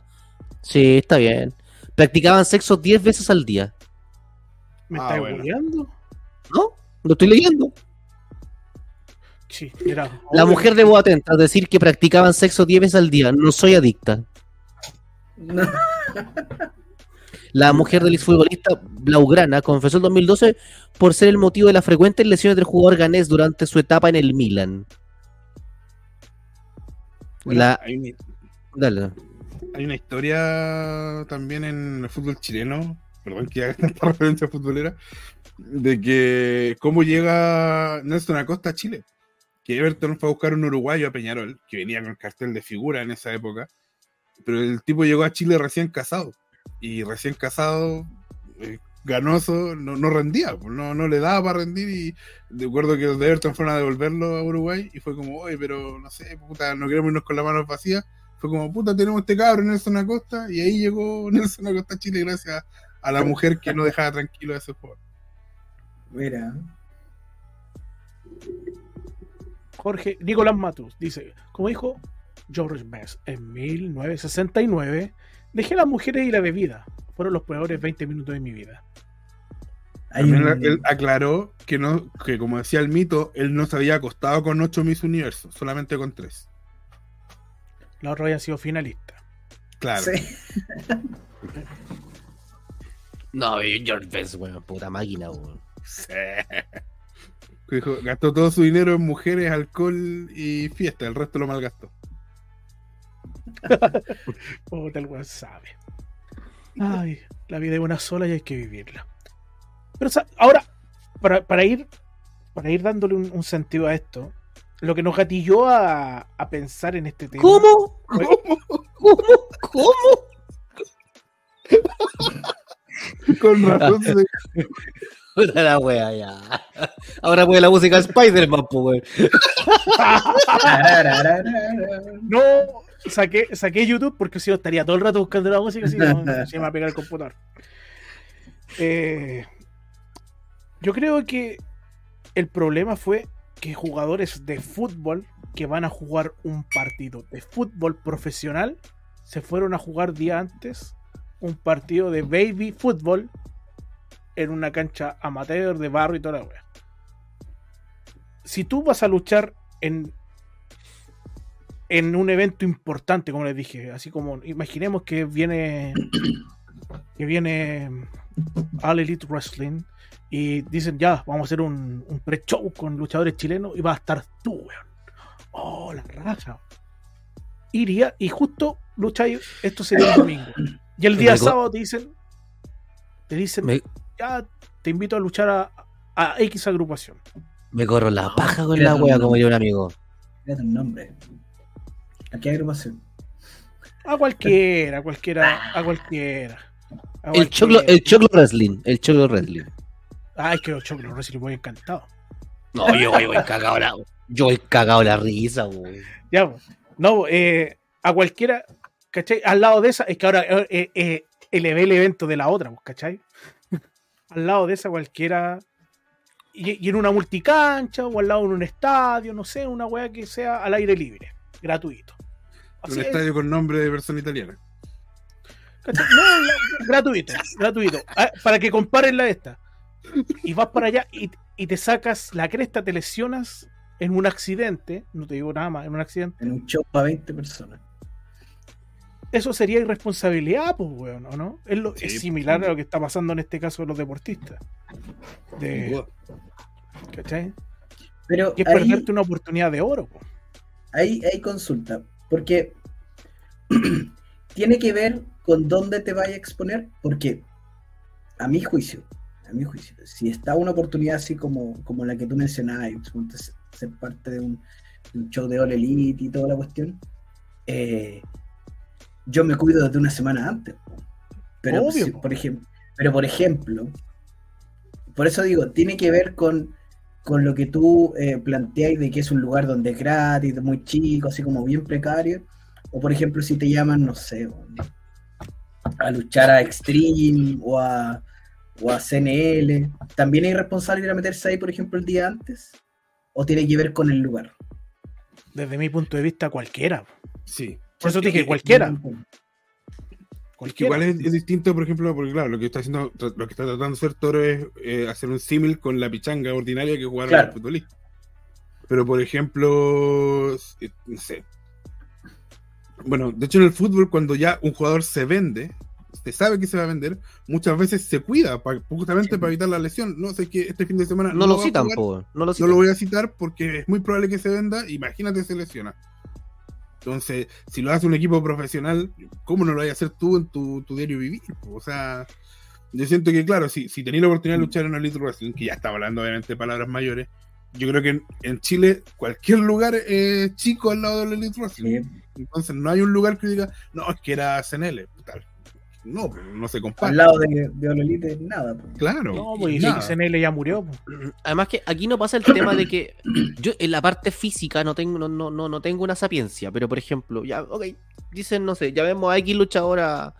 E: Sí, está bien. Practicaban sexo 10 veces al día.
C: ¿Me
A: Ah,
C: estás
A: bueno.
E: ¿No? Lo estoy leyendo.
C: Sí, mira.
E: La mujer de Boateng, tras decir que practicaban sexo 10 veces al día, no soy adicta.
D: No.
E: La mujer del exfutbolista Blaugrana confesó en 2012 por ser el motivo de las frecuentes lesiones del jugador ganés durante su etapa en el Milan.
A: Bueno,
E: La- Dale.
A: Hay una historia también en el fútbol chileno, perdón que haga esta referencia futbolera, de que cómo llega Nelson Acosta a Chile. Que Everton fue a buscar un uruguayo a Peñarol, que venía con el cartel de figura en esa época, pero el tipo llegó a Chile recién casado. Y recién casado, eh, ganoso, no, no rendía, pues, no, no le daba para rendir. Y de acuerdo que los de Everton fueron a devolverlo a Uruguay, y fue como, oye, pero no sé, no queremos irnos con las manos vacías. Fue como, puta, tenemos este cabro, Nelson Acosta, y ahí llegó Nelson Acosta a Chile gracias a la mujer que no dejaba tranquilo a ese jugador.
D: Mira.
C: Jorge Nicolás Matus dice, como dijo George Best en 1969, dejé las mujeres y la bebida. Fueron los peores 20 minutos de mi vida.
D: Hay
A: También
D: un-
A: él aclaró que no, que como decía el mito, él no se había acostado con 8 Miss Universo, solamente con 3.
C: La otra había sido finalista.
A: Claro.
D: Sí.
E: No, George Best, weón, puta máquina, weón.
A: Sí. Dijo, gastó todo su dinero en mujeres, alcohol y fiesta, el resto lo malgastó.
C: Oh, tal weón sabe. Ay, la vida es una sola y hay que vivirla. Pero sa- ahora, para, para ir para ir dándole un, un sentido a esto, lo que nos gatilló a, a pensar en este tema.
E: ¿Cómo?
C: fue-
E: ¿Cómo? ¿Cómo?
A: Con razón se-
E: Puta la wea, ya. Ahora puede la música de Spider-Man, pues.
C: No, saqué, saqué YouTube porque si no estaría todo el rato buscando la música, si no se me va a pegar el computador. Eh, yo creo que el problema fue que jugadores de fútbol que van a jugar un partido de fútbol profesional se fueron a jugar día antes un partido de baby fútbol en una cancha amateur de barro y toda la wea. Si tú vas a luchar en en un evento importante, como les dije, así como imaginemos que viene que viene All Elite Wrestling y dicen ya, vamos a hacer un, un pre-show con luchadores chilenos y va a estar tú, weón. Oh, la raja. Iría y justo lucháis, esto sería el domingo. Y el día sábado te dicen, te dicen,
E: Me,
C: ya te invito a luchar a, a X agrupación.
E: me corro la paja con la wea, como diría un amigo.
D: Fíjate un nombre. ¿A qué agrupación?
C: A cualquiera, a cualquiera, a cualquiera. A
E: El choclo, el choclo wrestling, el choclo wrestling.
C: Ay, que los choclos Wrestling muy encantado.
E: No, yo voy, voy cagado la, yo voy cagado la risa, weón.
C: Ya, po. no, eh, a cualquiera, ¿cachai? Al lado de esa, es que ahora eh, eh, elevé el evento de la otra, pues, ¿cachai? al lado de esa cualquiera, y, y en una multicancha, o al lado de un estadio, no sé, una weá que sea al aire libre, gratuito. Así
A: un
C: es,
A: estadio con nombre de persona italiana.
C: No, la- gratuito, gratuito. Ah, Para que comparen la esta. Y vas para allá y, y te sacas la cresta, te lesionas en un accidente, no te digo nada más, en un accidente.
D: En un show para 20 personas.
C: eso sería irresponsabilidad, pues, weón, ¿o no? Es, lo-
A: Sí,
C: es
A: pues,
C: similar a lo que está pasando en este caso de los deportistas. De, ¿Cachai?
D: Pero
C: Y es
D: ahí,
C: perderte una oportunidad de oro, po.
D: ahí hay consulta. Porque tiene que ver con dónde te vaya a exponer. Porque a mi juicio, a mi juicio, si está una oportunidad así como, como la que tú mencionabas, ser parte de un, de un show de All Elite y toda la cuestión, eh, yo me cuido desde una semana antes. Pero,
C: Obvio,
D: si-
C: po.
D: por ejemplo, pero por ejemplo, por eso digo, tiene que ver con, con lo que tú eh, planteáis de que es un lugar donde es gratis, muy chico, así como bien precario. O por ejemplo, si te llaman, no sé, a luchar a Extreme o a, o a CNL, ¿también es irresponsable ir a meterse ahí, por ejemplo, el día antes? ¿O tiene que ver con el lugar?
C: Desde mi punto de vista, cualquiera.
A: Sí.
C: Por eso te dije, cualquiera.
A: Es que igual es, es distinto, por ejemplo, porque claro, lo que está haciendo, lo que está tratando de hacer Toro es eh, hacer un símil con la pichanga ordinaria que jugaron
D: Claro.
A: los futbolistas. Pero por ejemplo, eh, no sé. Bueno, de hecho en el fútbol, cuando ya un jugador se vende, se sabe que se va a vender, muchas veces se cuida pa- justamente
D: Sí.
A: para evitar la lesión. No sé que este fin de semana
E: No lo
A: va a
E: citan,
A: jugar.
E: No lo
A: no
E: citan.
A: lo voy a citar porque es muy probable que se venda. Imagínate se lesiona. Entonces, si lo hace un equipo profesional, ¿cómo no lo vas a hacer tú en tu, tu diario vivir? O sea, yo siento que, claro, si, si tenéis la oportunidad de luchar en Elite Wrestling, que ya está hablando obviamente palabras mayores, yo creo que en, en Chile cualquier lugar es chico al lado del Elite Wrestling. Entonces, no hay un lugar que diga, no, es que era CNL. Tal. No, pues, no se compara.
D: Al lado de, de All Elite, nada. pues.
A: Claro.
C: No, pues y
A: nada.
C: XNL ya murió. po.
E: Además que aquí no pasa el tema de que yo en la parte física no tengo, no, no, no, no tengo una sapiencia, pero por ejemplo, ya, ok, dicen, no sé, ya vemos a X luchadora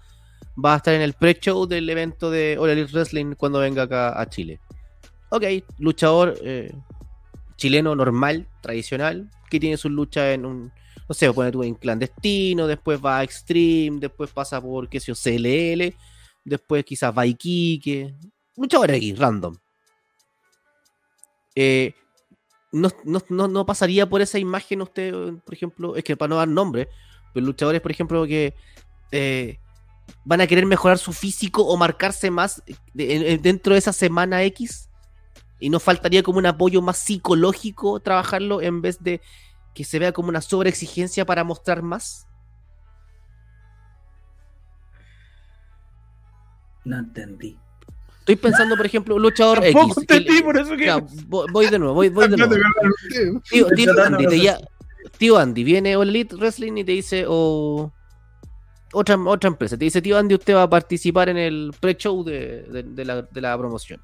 E: va a estar en el pre-show del evento de All Elite Wrestling cuando venga acá a Chile. Ok, luchador, eh, chileno normal, tradicional, que tiene sus luchas en un, no sé, pone tú en clandestino, después va a Extreme, después pasa por, qué sé yo, CLL, después quizás va a Iquique, luchadores aquí, random. Eh, no, no- no- no pasaría por esa imagen usted, por ejemplo, es que para no dar nombre, pero luchadores, por ejemplo, que eh, van a querer mejorar su físico o marcarse más en- dentro de esa semana X y nos faltaría como un apoyo más psicológico trabajarlo en vez de que se vea como una sobreexigencia para mostrar más.
D: No entendí.
E: Estoy pensando, por ejemplo, un luchador
C: Tampoco
E: X.
C: entendí, por eso que.
E: Ya, voy, de nuevo, voy, voy de nuevo. Tío, tío Andy, te ya- tío Andy, viene All Elite Wrestling y te dice, o otra, otra empresa, te dice, tío Andy, usted va a participar en el pre-show de, de- de la, de la promoción.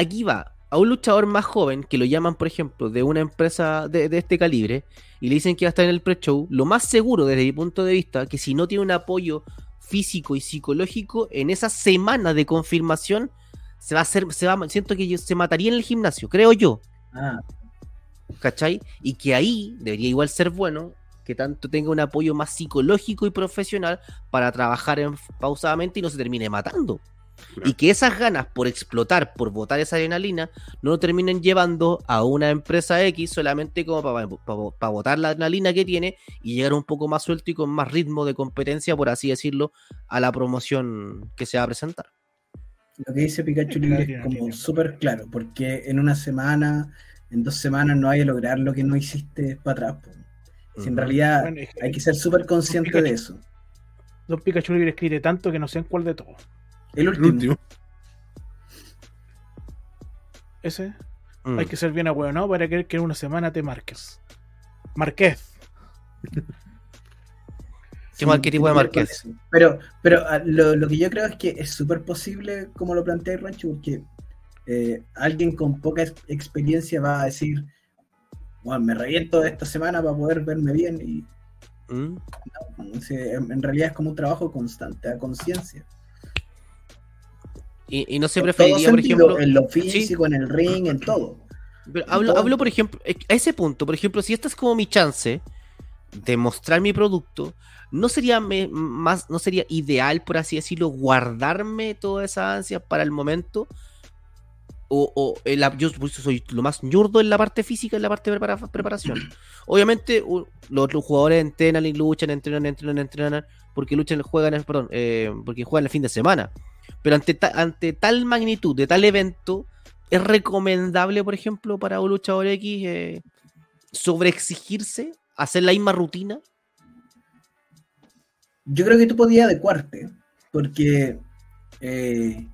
E: Aquí va, a un luchador más joven, que lo llaman, por ejemplo, de una empresa de, de este calibre, y le dicen que va a estar en el pre-show, lo más seguro desde mi punto de vista, que si no tiene un apoyo físico y psicológico, en esa semana de confirmación, se va a hacer, se va, siento que yo- se mataría en el gimnasio, creo yo.
D: Ah,
E: ¿cachai? Y que ahí debería igual ser bueno que tanto tenga un apoyo más psicológico y profesional para trabajar en- pausadamente y no se termine matando.
A: Claro.
E: Y que esas ganas por explotar, por botar esa adrenalina, no lo terminen llevando a una empresa X solamente como para botar la adrenalina que tiene y llegar un poco más suelto y con más ritmo de competencia, por así decirlo, a la promoción que se va a presentar.
D: lo que dice Pikachu Libre es como súper claro, porque en una semana, en dos semanas no hay a lograr lo que no hiciste para atrás. Si en realidad
C: Bueno, es que
D: hay que ser súper consciente de eso.
C: Don Pikachu Libre escribe tanto que no sé en cuál de todos.
D: El
A: El
D: último.
C: Ese.
E: Mm.
C: Hay que ser bien ahueonado para querer que en una semana te marques. Marqués.
E: ¿Qué mal- qué tipo de Marqués?
D: Pero, pero ah, lo, lo que yo creo es que es súper posible, como lo plantea el Rancho, porque eh, alguien con poca ex- experiencia va a decir, bueno, me reviento esta semana para poder verme bien y
E: Mm.
D: no, en realidad es como un trabajo constante, a conciencia.
E: Y, y no se preferiría, por ejemplo,
D: en lo físico, en el ring, en todo.
E: Pero hablo,
D: todo.
E: hablo, por ejemplo, eh, a ese punto, por ejemplo, si esta es como mi chance de mostrar mi producto, ¿no sería me- más, no sería ideal, por así decirlo, guardarme toda esa ansia para el momento? O, o la- yo soy lo más ñurdo en la parte física, en la parte de prepara- preparación. Obviamente, los, los jugadores entrenan y luchan, entrenan, entrenan, entrenan, porque luchan, juegan, perdón, eh, porque juegan el fin de semana. Pero ante, ante tal magnitud de tal evento, ¿Es recomendable, por ejemplo, para un luchador X eh, sobreexigirse, hacer la misma rutina?
D: Yo creo que tú podías adecuarte, porque eh,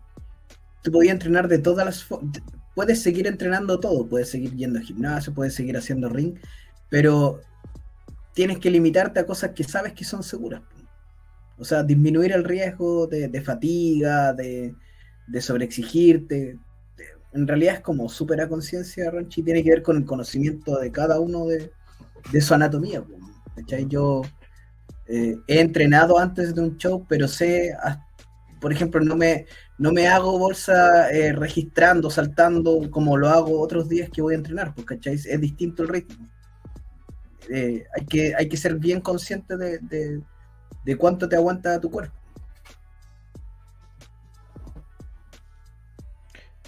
D: tú podías entrenar de todas las formas. Puedes seguir entrenando todo, puedes seguir yendo al gimnasio, puedes seguir haciendo ring, pero tienes que limitarte a cosas que sabes que son seguras. O sea, disminuir el riesgo de, de fatiga, de, de sobreexigirte. En realidad es como súper a conciencia, Ronchi, tiene que ver con el conocimiento de cada uno de, su anatomía. ¿cachai? Yo eh, he entrenado antes de un show, pero sé, por ejemplo, no me, no me hago bolsa eh, registrando, saltando como lo hago otros días que voy a entrenar, ¿cachai? Es distinto el ritmo. Eh, hay, que, hay que ser bien consciente de, de- de cuánto te aguanta tu cuerpo.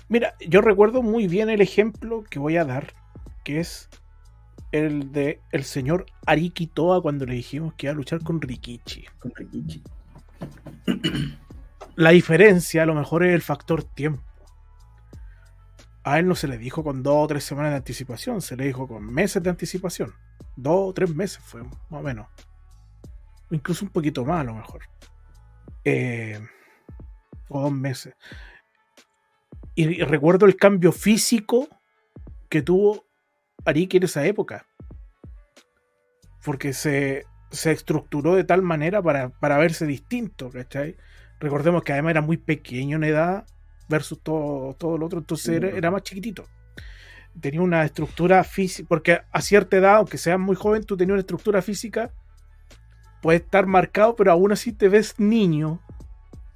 C: Mira, yo recuerdo muy bien el ejemplo que voy a dar, que es el de el señor Ariki Toa cuando le dijimos que iba a luchar con Rikichi.
D: Con Rikichi.
C: La diferencia a lo mejor es el factor tiempo. A él no se le dijo con dos o tres semanas de anticipación, se le dijo con meses de anticipación. Dos o tres meses fue, más o menos. Incluso un poquito más a lo mejor. Eh, o dos meses. Y, y recuerdo el cambio físico que tuvo Ariki en esa época. Porque se, se estructuró de tal manera para, para verse distinto, ¿cachai? Recordemos que además era muy pequeño en edad versus todo, todo lo otro, entonces era, era más chiquitito. Tenía una estructura física, porque a cierta edad, aunque seas muy joven, tú tenías una estructura física, puede estar marcado, pero aún así te ves niño,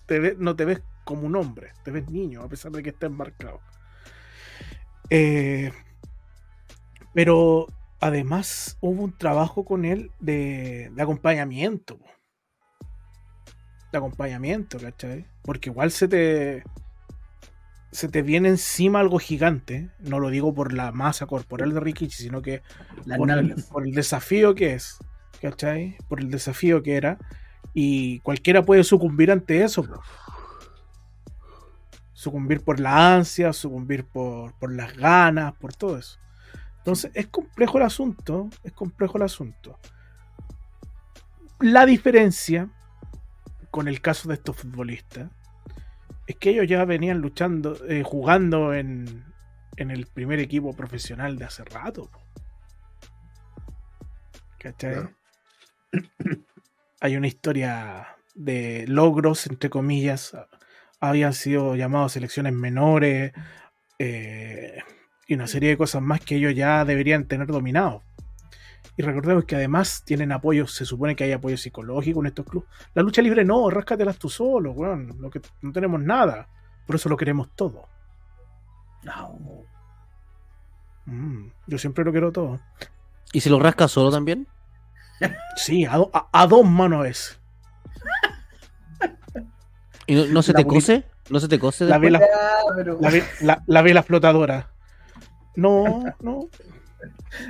C: te no te ves como un hombre, te ves niño, a pesar de que estés marcado. Eh, pero además hubo un trabajo con él de, de acompañamiento. De acompañamiento, ¿cachai? Porque igual se te. Se te viene encima algo gigante. No lo digo por la masa corporal de Rikichi, sino que el, por el desafío que es. ¿Cachai? Por el desafío que era. Y cualquiera puede sucumbir ante eso. Sucumbir por la ansia, sucumbir por, por las ganas, por todo eso. Entonces, es complejo el asunto. Es complejo el asunto. La diferencia con el caso de estos futbolistas es que ellos ya venían luchando, eh, jugando en, en el primer equipo profesional de hace rato. ¿Cachai? Hay una historia de logros, entre comillas. Habían sido llamados selecciones menores eh, y una serie de cosas más que ellos ya deberían tener dominado. Y recordemos que además tienen apoyo, se supone que hay apoyo psicológico en estos clubes. La lucha libre no, ráscatelas tú solo, weón. Lo que, no tenemos nada. Por eso lo queremos todo.
D: No.
C: Mm, yo siempre lo quiero todo.
E: ¿Y si lo rasca solo también?
C: Sí, a, do- a- a dos manos es.
E: ¿Y no, no se
C: La
E: te cose? ¿No se te cose?
C: La vela, la, la- la vela flotadora. No, no.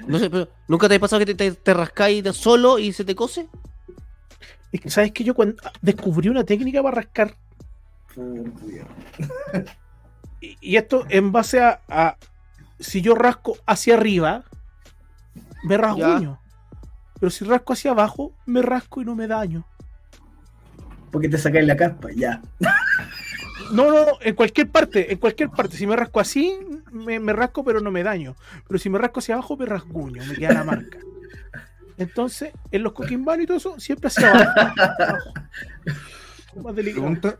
E: No sé, pero ¿nunca te ha pasado que te, te, te rascáis solo y se te cose?
C: Es que, ¿Sabes que Yo cuando descubrí una técnica para rascar, y, y esto en base a, a- si yo rasco hacia arriba, me rasguño. Pero si rasco hacia abajo, me rasco y no me daño.
D: Porque te sacáis la caspa, ya.
C: No, no, no, en cualquier parte, en cualquier parte. Si me rasco así, me, me rasco, pero no me daño. Pero si me rasco hacia abajo, me rasguño, me queda la marca. Entonces, en los coquimbanos y todo eso, siempre hacia abajo. abajo. Más delicado.
A: Pregunta.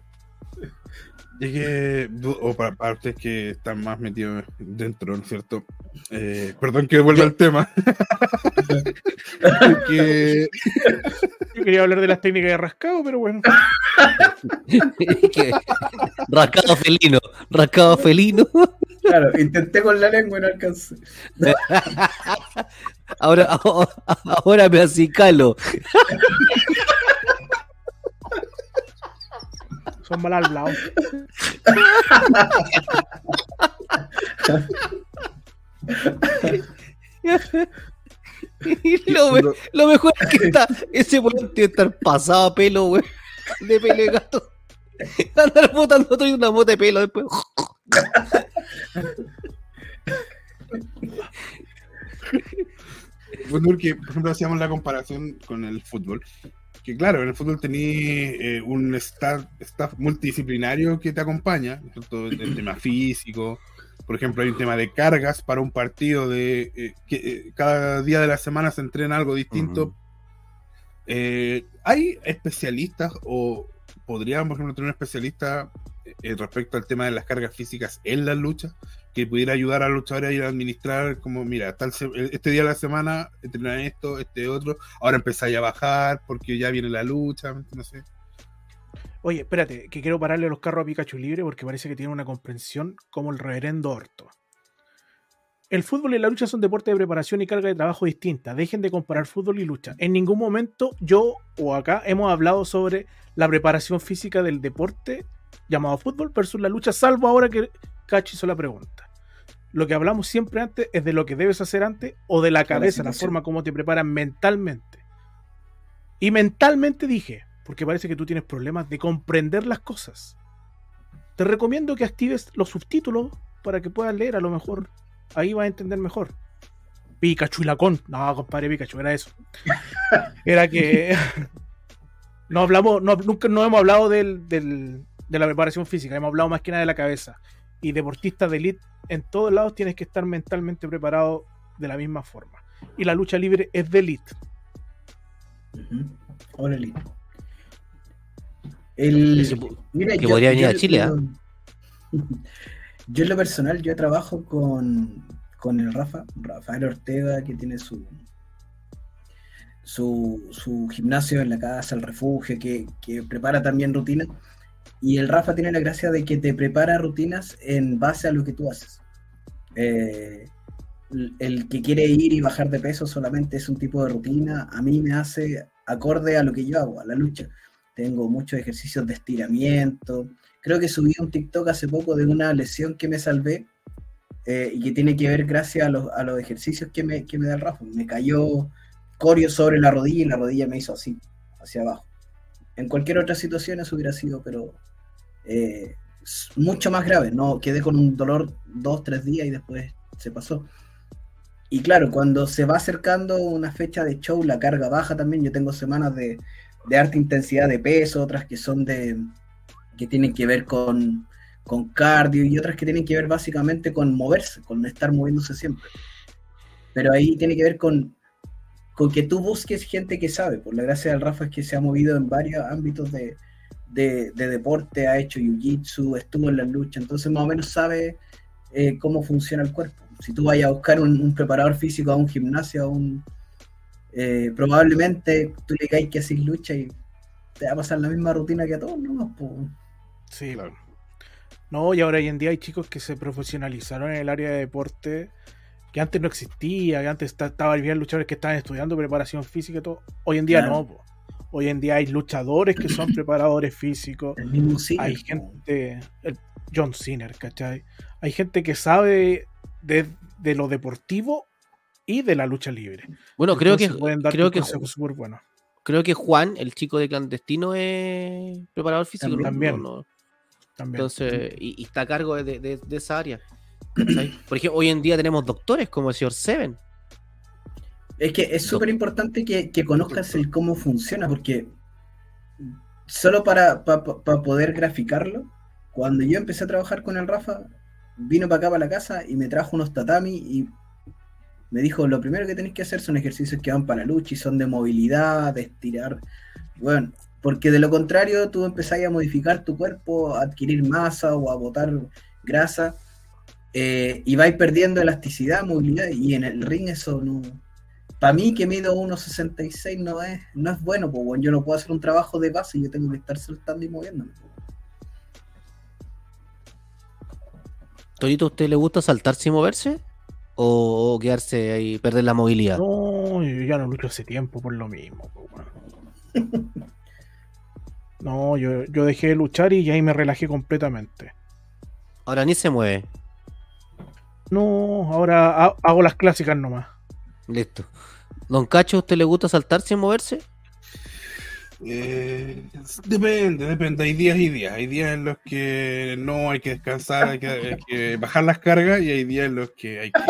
A: Ya que, o para, para ustedes que están más metidos dentro, ¿no es cierto? Eh, perdón que vuelva al tema. que,
C: Yo quería hablar de las técnicas de rascado, pero bueno.
E: Rascado felino, rascado felino.
D: Claro, intenté con la lengua y no alcancé.
E: Ahora, ahora, ahora me acicalo.
C: Son mal hablados.
E: Y lo, me- lo mejor es que está, ese weón tiene que estar pasado a pelo, weón. De pelo de gato. Andar botando otro y una mota de pelo después.
A: bueno, porque, por ejemplo, hacíamos la comparación con el fútbol. Que claro, en el fútbol tenías eh, un staff, staff multidisciplinario que te acompaña, ¿no es cierto? el, tema físico. Por ejemplo, hay un tema de cargas para un partido de eh, que eh, cada día de la semana se entrena algo distinto. ¿Hay especialistas o podríamos, por ejemplo, tener un especialista respecto al tema de las cargas físicas en la lucha que pudiera ayudar a los luchadores a ir a administrar como, mira, tal este día de la semana entrenan esto, este otro, ahora empezáis a bajar porque ya viene la lucha, no sé.
C: Oye, espérate, que quiero pararle los carros a Pikachu libre porque parece que tiene una comprensión como el reverendo Orto. El fútbol y la lucha son deportes de preparación y carga de trabajo distintas. Dejen de comparar fútbol y lucha. En ningún momento yo o acá hemos hablado sobre la preparación física del deporte llamado fútbol versus la lucha, salvo ahora que Cacho hizo la pregunta. Lo que hablamos siempre antes es de lo que debes hacer antes o de la cabeza, la forma como te preparan mentalmente. Y mentalmente dije, porque parece que tú tienes problemas de comprender las cosas. Te recomiendo que actives los subtítulos para que puedas leer, a lo mejor ahí vas a entender mejor. Pikachu y Lacón. No, compadre Pikachu, era eso. Era que no hablamos, no, nunca no hemos hablado del, del- de la preparación física, hemos hablado más que nada de la cabeza. Y deportistas de elite en todos lados tienes que estar mentalmente preparado de la misma forma. Y la lucha libre es de elite.
D: Ujú. Órale. El,
E: Ese pu-
D: mira,
E: que podría venir a Chile,
D: yo- Yo en lo personal, yo trabajo con, con el Rafa, Rafael Ortega, que tiene su, su, su gimnasio en la casa, el refugio, que, que prepara también rutinas. Y el Rafa tiene la gracia de que te prepara rutinas en base a lo que tú haces. eh, el- que quiere ir y bajar de peso solamente es un tipo de rutina, a mí me hace acorde a lo que yo hago, a la lucha. Tengo muchos ejercicios de estiramiento. Creo que subí un TikTok hace poco de una lesión que me salvé eh, y que tiene que ver gracias a los, a los ejercicios que me, que me da el Rafa. Me cayó corio sobre la rodilla y la rodilla me hizo así, hacia abajo. En cualquier otra situación eso hubiera sido, pero eh, mucho más grave. No quedé con un dolor dos, tres días y después se pasó. Y claro, cuando se va acercando una fecha de show, la carga baja también. Yo tengo semanas de, de alta intensidad de peso, otras que son de que tienen que ver con, con cardio y otras que tienen que ver básicamente con moverse, con estar moviéndose siempre. Pero ahí tiene que ver con, con que tú busques gente que sabe. Por la gracia del Rafa es que se ha movido en varios ámbitos de, de, de deporte, ha hecho jiu-jitsu, estuvo en la lucha, entonces más o menos sabe eh, cómo funciona el cuerpo. Si tú vayas a buscar un, un preparador físico a un gimnasio, a un, eh, probablemente tú le caes que haces lucha y te va a pasar la misma rutina que a todos, ¿no? Pues,
C: Sí,
A: Claro.
C: No, y ahora hoy en día hay chicos que se profesionalizaron en el área de deporte que antes no existía, que antes esta- estaba había luchadores que estaban estudiando preparación física y todo. Hoy en día
D: Claro.
C: no. po. Hoy en día hay luchadores que son preparadores físicos.
D: el mismo cine.
C: hay gente, el John Cena, ¿cachai? Hay gente que sabe de, de lo deportivo y de la lucha libre.
E: Bueno, creo que,
C: Entonces
E: creo, que,
C: súper buenos.
E: creo que Juan, el chico de clandestino, es preparador físico.
C: También.
E: No, no.
C: También.
E: Entonces, y, y está a cargo de, de- de esa área. Por ejemplo, hoy en día tenemos doctores como el señor Seven.
D: Es que es súper importante que, que conozcas el cómo funciona, porque solo para, pa- pa- pa poder graficarlo, cuando yo empecé a trabajar con el Rafa, vino para acá, para la casa, y me trajo unos tatami y me dijo, lo primero que tenéis que hacer son ejercicios que van para la lucha y son de movilidad, de estirar. Bueno, porque de lo contrario tú empezás a modificar tu cuerpo, a adquirir masa o a botar grasa, eh, y vais perdiendo elasticidad, movilidad, y en el ring eso no... Para mí que mido 1.66 no es, no es bueno, pues bueno, yo no puedo hacer un trabajo de base, yo tengo que estar saltando y moviéndome. po.
E: ¿Torito, a usted le gusta saltarse y moverse? ¿O, o quedarse ahí, perder la movilidad?
C: No, yo ya no lucho hace tiempo por lo mismo. po, weón. No, yo, yo dejé de luchar y ahí me relajé completamente.
E: Ahora ni se mueve.
C: No, ahora ha- hago las clásicas nomás.
E: Listo. Don Cacho, ¿a usted le gusta saltarse y moverse?
A: Eh, depende, depende. Hay días y días. Hay días en los que no hay que descansar, hay que, hay que bajar las cargas y hay días en los que hay que.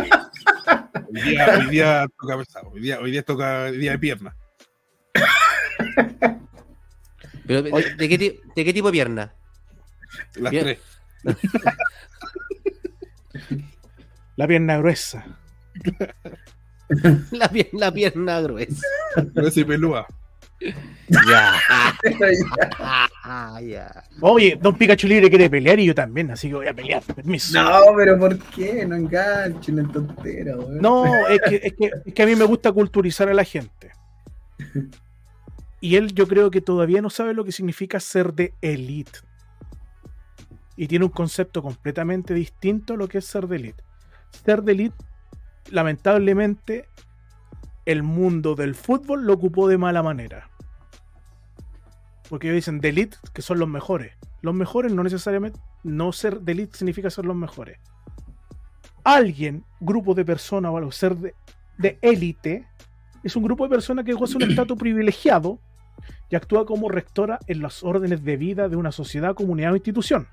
A: Hoy día, hoy día toca pesado. Hoy día, hoy día toca día de pierna.
E: Pero, ¿de, de qué, ti- de qué tipo de pierna?
A: Las
E: Bien.
A: tres.
C: La pierna gruesa.
E: La, pier- la pierna gruesa.
A: Gruesa y pelúa.
E: Ya. Ah, ya.
C: Oye, Don Pikachu Libre quiere pelear y yo también, así que voy a pelear. Permiso.
D: No, pero ¿por qué? No enganchen en tontera, weón.
C: No, es que, es, que, es que a mí me gusta culturizar a la gente. Y él yo creo que todavía no sabe lo que significa ser de elite. Y tiene un concepto completamente distinto a lo que es ser de elite. Ser de elite, lamentablemente, el mundo del fútbol lo ocupó de mala manera. Porque ellos dicen de elite, que son los mejores. Los mejores no necesariamente, no ser de elite significa ser los mejores alguien, grupo de personas o algo, ser de, de élite, es un grupo de personas que goza un estatus privilegiado y actúa como rectora en las órdenes de vida de una sociedad, comunidad o institución.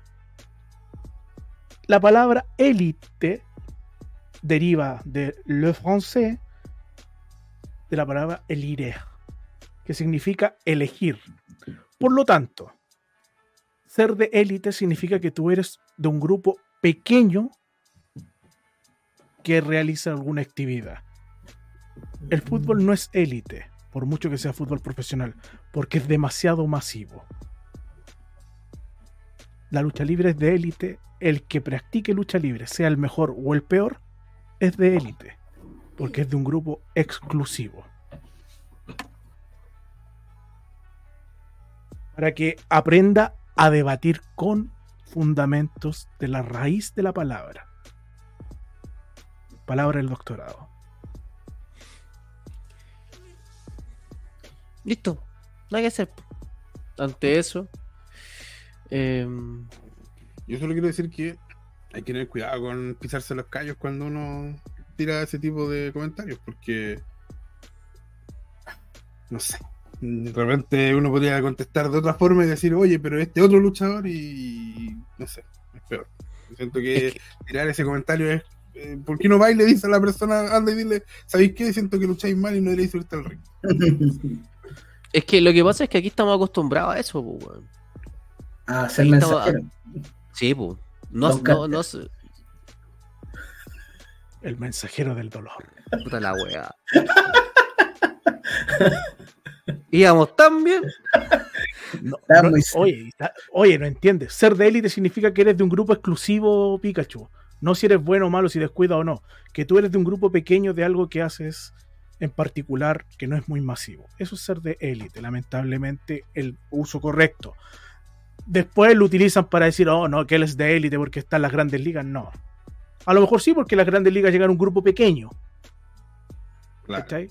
C: La palabra élite deriva de le français, de la palabra elire, que significa elegir. Por lo tanto, ser de élite significa que tú eres de un grupo pequeño que realiza alguna actividad. El fútbol no es élite, por mucho que sea fútbol profesional, porque es demasiado masivo. La lucha libre es de élite, el que practique lucha libre, sea el mejor o el peor, es de élite, porque es de un grupo exclusivo. Para que aprenda a debatir con fundamentos de la raíz de la palabra. Palabra del doctorado.
E: Listo. Nada que hacer. Ante eso. em,
A: Yo solo quiero decir que hay que tener cuidado con pisarse los callos cuando uno tira ese tipo de comentarios, porque no sé. De repente uno podría contestar de otra forma y decir, oye, pero este otro luchador y no sé, es peor. Siento que
E: Es que-
A: tirar ese comentario es, eh, ¿por qué no va y le dice a la persona, anda y dile, ¿sabéis qué? Siento que lucháis mal y no deberíais subirte al ring.
E: es que lo que pasa es que aquí estamos acostumbrados a eso, pues, weón.
D: a ser mensajero.
E: Sí, pues. No, no, no, sé.
C: El mensajero del dolor.
E: Puta la weá. Íbamos tan bien.
C: No, no, oye, está- oye, no entiendes. Ser de élite significa que eres de un grupo exclusivo Pikachu. No si eres bueno o malo, si descuida o no. Que tú eres de un grupo pequeño de algo que haces en particular que no es muy masivo. Eso es ser de élite, lamentablemente el uso correcto. Después lo utilizan para decir, oh, no, que él es de élite porque está en las grandes ligas. No. A lo mejor sí, porque las grandes ligas llegan a un grupo pequeño.
A: Claro.
C: ¿cachai?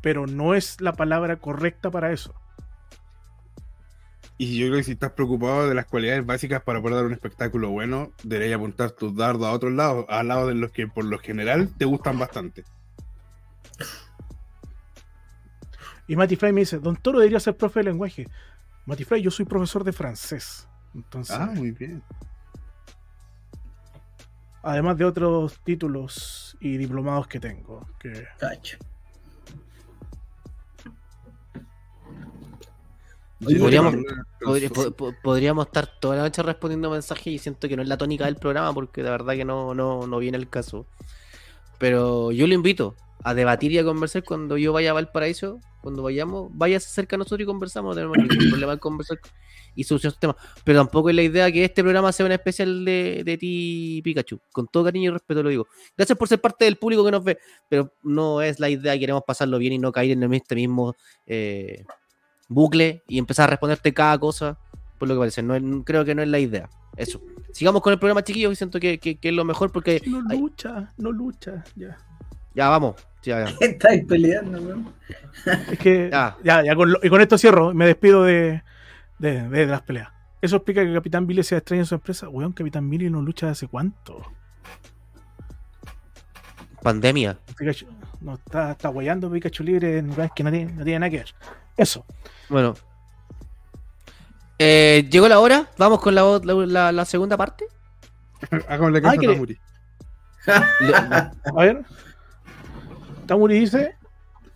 C: Pero no es la palabra correcta para eso.
A: Y yo creo que si estás preocupado de las cualidades básicas para poder dar un espectáculo bueno, deberías apuntar tus dardos a otros lados, al lado de los que por lo general te gustan bastante.
C: Y Matty Fry me dice, Don Toro debería ser profe de lenguaje. Matty Fry, yo soy profesor de francés. Entonces,
A: Ah, muy bien.
C: además de otros títulos y diplomados que tengo. Que...
D: Cacho.
E: Po- podríamos estar toda la noche respondiendo mensajes y siento que no es la tónica del programa porque de verdad que no, no, no viene el caso. Pero yo lo invito a debatir y a conversar cuando yo vaya a Valparaíso, cuando vayamos, vayas cerca a nosotros y conversamos, no tenemos ningún problema en conversar y solucionar el tema. Pero tampoco es la idea que este programa sea un especial de, de ti, Pikachu. Con todo cariño y respeto lo digo. Gracias por ser parte del público que nos ve, pero no es la idea, queremos pasarlo bien y no caer en este mismo eh, bucle y empezar a responderte cada cosa, por lo que parece. No es- creo que no es la idea. Eso. Sigamos con el programa, chiquillos, y siento que, que- que es lo mejor porque
C: No lucha, no lucha. Ya.
E: Ya vamos. Ya, ya.
D: ¿Qué estáis peleando, weón?
C: Es que
E: Ya.
C: ya, ya, con lo- y con esto cierro. Me despido de, de, de las peleas. Eso explica que Capitán Billy sea extraño en su empresa. Weón, Capitán Billy no lucha hace cuánto.
E: Pandemia.
C: Pikachu, no está, está guayando Pikachu libre en lugares que no tiene, no tiene nada que ver. Eso.
E: Bueno. Eh, Llegó la hora. Vamos con la, la, la- la segunda parte.
A: Hagámosle caso
C: que
A: a Tamuri.
C: A ver. Tamuri dice: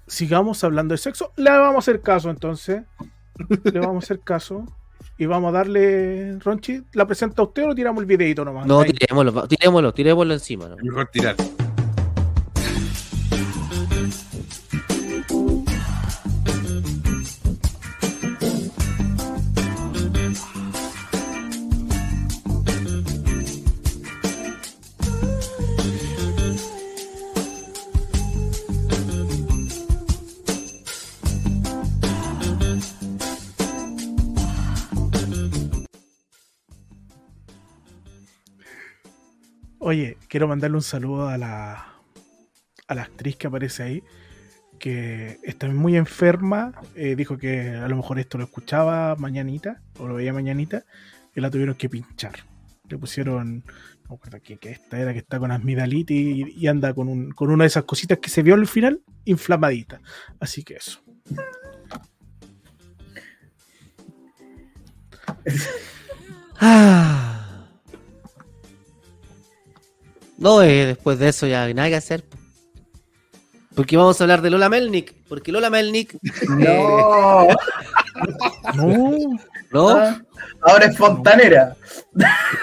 C: sigamos hablando de sexo. Le vamos a hacer caso entonces. Le vamos a hacer caso. Y vamos a darle, Ronchi, ¿la presenta usted o tiramos el videito nomás?
E: no, tirémoslo, tirémoslo, tirémoslo encima. ¿no?
A: Mejor tirar.
C: Oye, quiero mandarle un saludo a la, a la actriz que aparece ahí, que está muy enferma. eh, dijo que a lo mejor esto lo escuchaba mañanita, o lo veía mañanita, y la tuvieron que pinchar. Le pusieron, no me acuerdo qué esta era, que está con amigdalitis y, y anda con, un, con una de esas cositas que se vio al final, inflamadita. Así que eso.
E: Ah. No, eh, después de eso ya nada que hacer. Porque vamos a hablar de Lola Melnick. Porque Lola Melnick.
D: No,
C: No,
E: ¿No?
D: Ah, ahora es fontanera.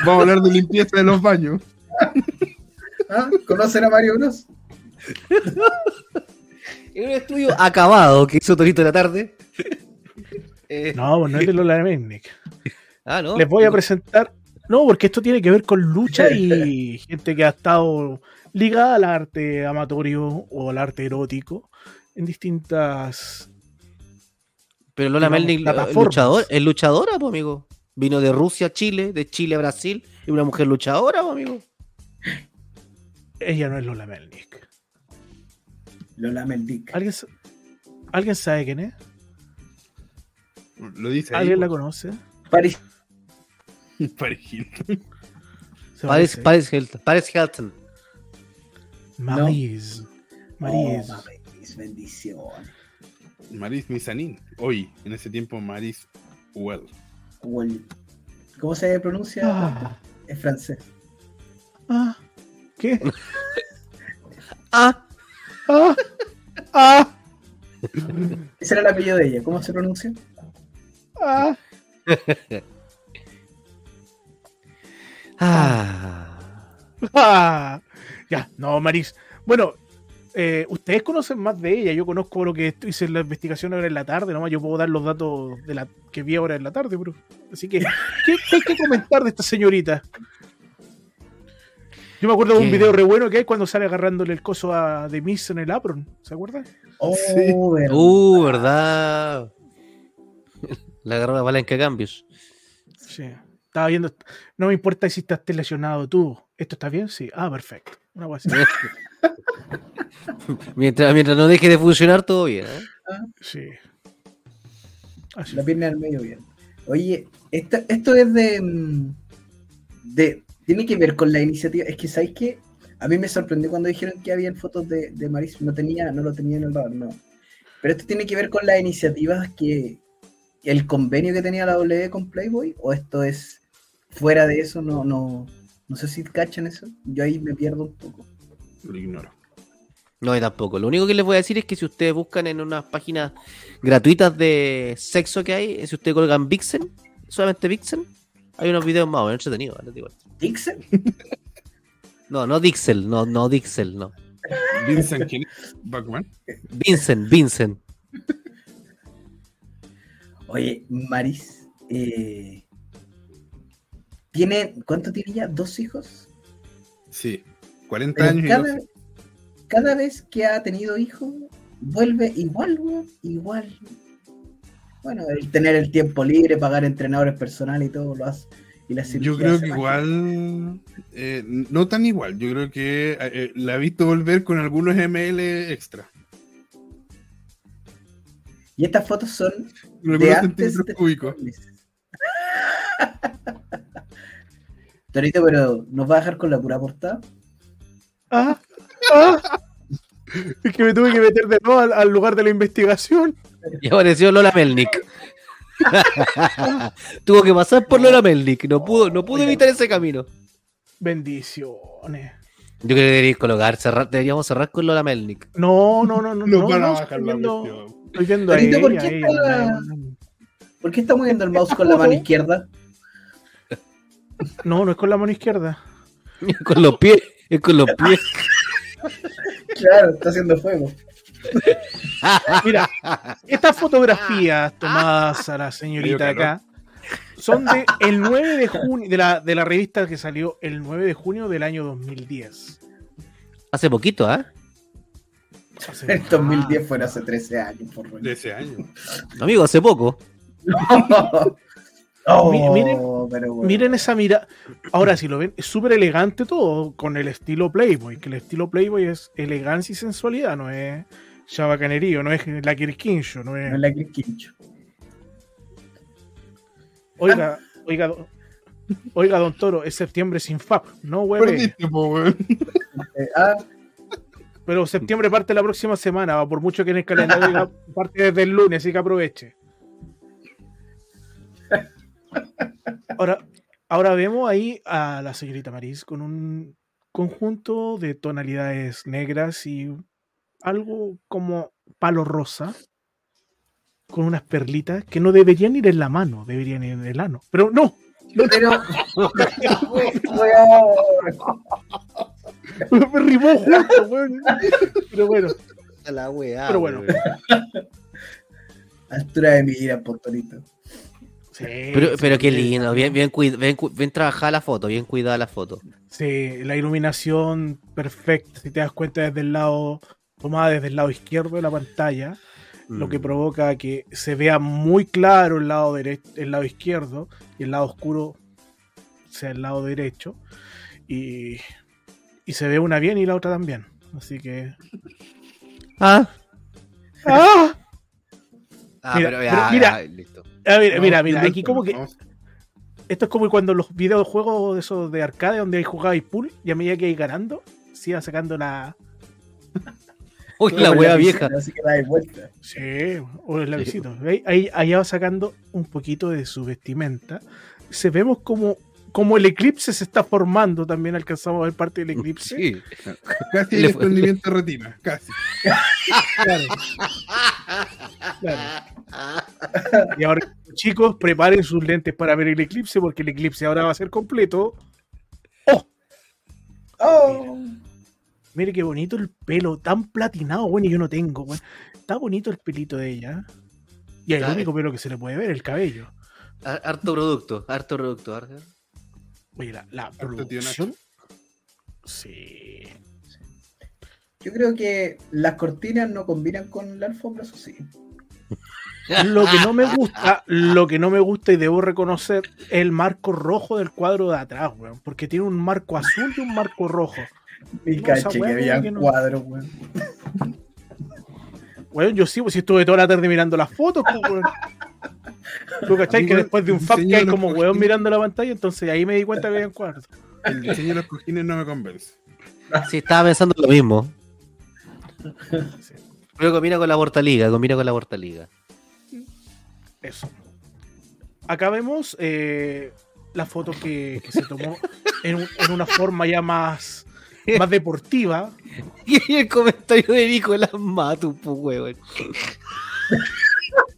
A: Vamos a hablar de limpieza de los baños.
D: ¿Ah? ¿Conocen a Mario Bros?
E: En un estudio acabado que hizo Torito de la tarde. Eh,
C: no, pues no es de Lola Mennick.
E: Ah, no.
C: Les voy a presentar. No, porque esto tiene que ver con lucha y gente que ha estado ligada al arte amatorio o al arte erótico en distintas.
E: Pero Lola Melnick es
C: plataformas.
E: luchador, es luchadora, pues, amigo. Vino de Rusia a Chile, de Chile a Brasil. Y una mujer luchadora, pues, amigo.
C: Ella no es Lola Melnick.
D: Lola Meldic.
C: ¿Alguien, ¿Alguien sabe quién es?
A: Lo dice ahí.
C: ¿Alguien la conoce?
D: Paris.
A: Paris Hilton.
E: Paris. Paris Hilton. Paris Hilton.
C: Maris. Maris.
D: Oh, Maris, bendición.
A: Maris Misanin. Hoy, en ese tiempo, Maris Well.
D: Well, ¿Cómo se pronuncia?
C: Ah.
D: Es francés.
C: Ah. ¿Qué?
E: Ah,
C: Ah. Ah.
D: Ese era el apellido de ella. ¿Cómo se pronuncia?
C: Ah.
E: ah.
C: Ah, ya, no, Maris. Bueno, eh, ustedes conocen más de ella. Yo conozco lo que hice en la investigación ahora en la tarde. Nomás yo puedo dar los datos de la que vi ahora en la tarde, bro. Así que, ¿qué, qué hay que comentar de esta señorita? Yo me acuerdo de un
E: ¿Qué?
C: video re bueno que hay cuando sale agarrándole el coso a The Miss en el apron. ¿Se acuerdan?
D: Oh,
A: Sí.
D: verdad.
E: Uh, verdad. La agarró la palanca de cambios.
C: Sí. Estaba viendo. No me importa si estás lesionado tú. ¿Esto está bien? Sí. Ah, perfecto. Una.
E: Mientras, mientras no deje de funcionar, todo bien. ¿eh?
C: Sí. Así
D: La pierna del medio bien. Oye, esto, esto es de, mm, de. Tiene que ver con la iniciativa. Es que, ¿sabéis qué? A mí me sorprendió cuando dijeron que habían fotos de, de Maris. No tenía, no lo tenía en el radar, no. Pero esto tiene que ver con las iniciativas que. El convenio que tenía la W con Playboy. O esto es fuera de eso, no, no. No sé si cachan eso. Yo ahí me pierdo un poco.
A: Lo ignoro.
E: No, y tampoco. Lo único que les voy a decir es que si ustedes buscan en unas páginas gratuitas de sexo que hay, si ustedes colgan Vixen, solamente Vixen, hay unos videos más o menos entretenidos.
D: ¿Dixon?
E: No, no Dixel, no, no Dixel, no.
A: Vincent ¿quién es? Bachman.
E: Vincent, Vincent.
D: Oye, Maris, eh, ¿tiene, ¿cuánto tiene ya? ¿Dos hijos?
A: Sí. 40
D: Pero
A: años y
D: cada,
A: 12.
D: cada vez que ha tenido hijos, vuelve igual, igual. Bueno, el tener el tiempo libre, pagar entrenadores personales y todo lo hace. Y la
A: Yo creo que igual, eh, no tan igual, yo creo que eh, eh, la he visto volver con algunos ML extra.
D: Y estas fotos son de antes de
A: cúbicos.
D: Torito, pero ¿nos va a dejar con la pura portada?
C: Ah, ah. Es que me tuve que meter de nuevo al, al lugar de la investigación.
E: Y apareció Lola Melnick. Tuvo que pasar por Lola Melnick. No pudo, no pudo evitar ese camino.
C: Bendiciones.
E: Yo creo que deberíamos colocar, cerrar, deberíamos cerrar con Lola Melnick.
C: No, no, no, no. No,
A: van a
C: no,
A: bajar
C: estoy viendo, estoy
D: ¿por qué está-
C: no,
D: ¿Por qué está moviendo el mouse con la mano izquierda?
C: No, no es con la mano izquierda.
E: Con los pies, es con los pies.
D: Claro, está haciendo fuego.
C: Mira, estas fotografías tomadas a la señorita acá son de el 9 de junio, de la, de la revista que salió el 9 de junio del año 2010.
E: Hace poquito, ¿ah?
C: Hace-
D: El 2010 fuera hace 13 años, por rollo.
A: De ese año.
E: Amigo, hace poco.
D: Oh,
C: Mi- miren-
D: pero bueno.
C: Miren esa mira. Ahora, si lo ven, es súper elegante todo con el estilo Playboy. Que el estilo Playboy es elegancia y sensualidad, no es chabacanerío, no es la Kirkincho, no
D: No
C: es.
D: es la que es Quincho.
C: Oiga, oiga, do- oiga, don Toro, es septiembre sin FAP, no hueve.
D: Ah,
C: Pero septiembre parte la próxima semana, por mucho que en el calendario parte desde el lunes, así que aproveche. Ahora, ahora vemos ahí a la señorita Maris con un conjunto de tonalidades negras y algo como palo rosa, con unas perlitas que no deberían ir en la mano, deberían ir en el ano. Pero no,
D: pero.
C: Me rimó justo, weón. Pero bueno,
E: La weá.
C: Pero bueno.
D: Altura de mira, Portorito.
C: Sí,
E: Pero, pero qué lindo, bien, bien, bien, bien trabajada la foto, bien cuidada la foto.
C: Sí, la iluminación perfecta, si te das cuenta desde el lado, tomada desde el lado izquierdo de la pantalla, lo que
E: Mm.
C: provoca que se vea muy claro el lado derecho, el lado izquierdo y el lado oscuro sea el lado derecho. Y, Y se ve una bien y la otra también. Así que.
E: Ah,
C: ¡Ah!
E: ah
C: Mira,
E: pero ya,
C: pero mira.
E: ya, listo.
C: A ver,
A: Vamos,
C: mira, mira,
A: vamos,
C: aquí como que. Esto es como cuando los videojuegos de esos de arcade donde hay jugado y pool y a medida que hay ganando, se iba sacando la.
E: Uy, la wea vieja.
D: Así que da de vuelta.
C: Sí, o el lavisito. Ahí, ahí, ahí va sacando un poquito de su vestimenta. Se vemos como, como el eclipse se está formando. También alcanzamos a ver parte del eclipse.
E: Sí.
A: Casi el desprendimiento de retina, casi.
C: Claro. Claro. Y ahora, chicos, preparen sus lentes para ver el eclipse, porque el eclipse ahora va a ser completo.
D: Oh,
C: Mire qué bonito el pelo, tan platinado, bueno, y yo no tengo, bueno. Está bonito el pelito de ella. Y el único pelo que se le puede ver, el cabello.
E: Har- Harto producto, harto producto. harto.
C: Oye, la, producción. Sí.
D: yo creo que las cortinas no combinan con la alfombra, eso sí.
C: Lo que no me gusta, lo que no me gusta y debo reconocer, es el marco rojo del cuadro de atrás, weón. Porque tiene un marco azul y un marco rojo.
D: Mi
C: No,
D: caché que había
C: que no-
D: cuadros, weón.
C: Weón, yo sí, pues si estuve toda la tarde mirando las fotos, pues, weón. ¿Tú cachai? Que después de un fab que hay como
A: los
C: weón
A: cojines-
C: mirando la pantalla, entonces ahí me di cuenta que había cuadros.
A: El diseño de los cojines no me convence.
E: Sí, estaba pensando lo mismo. Pero combina con la Portaliga, combina con la Portaliga.
C: Eso. Acá vemos eh, la foto que, que se tomó en, un- en una forma ya más, más deportiva.
E: Y el comentario de Nicolás Matu, pues, weón.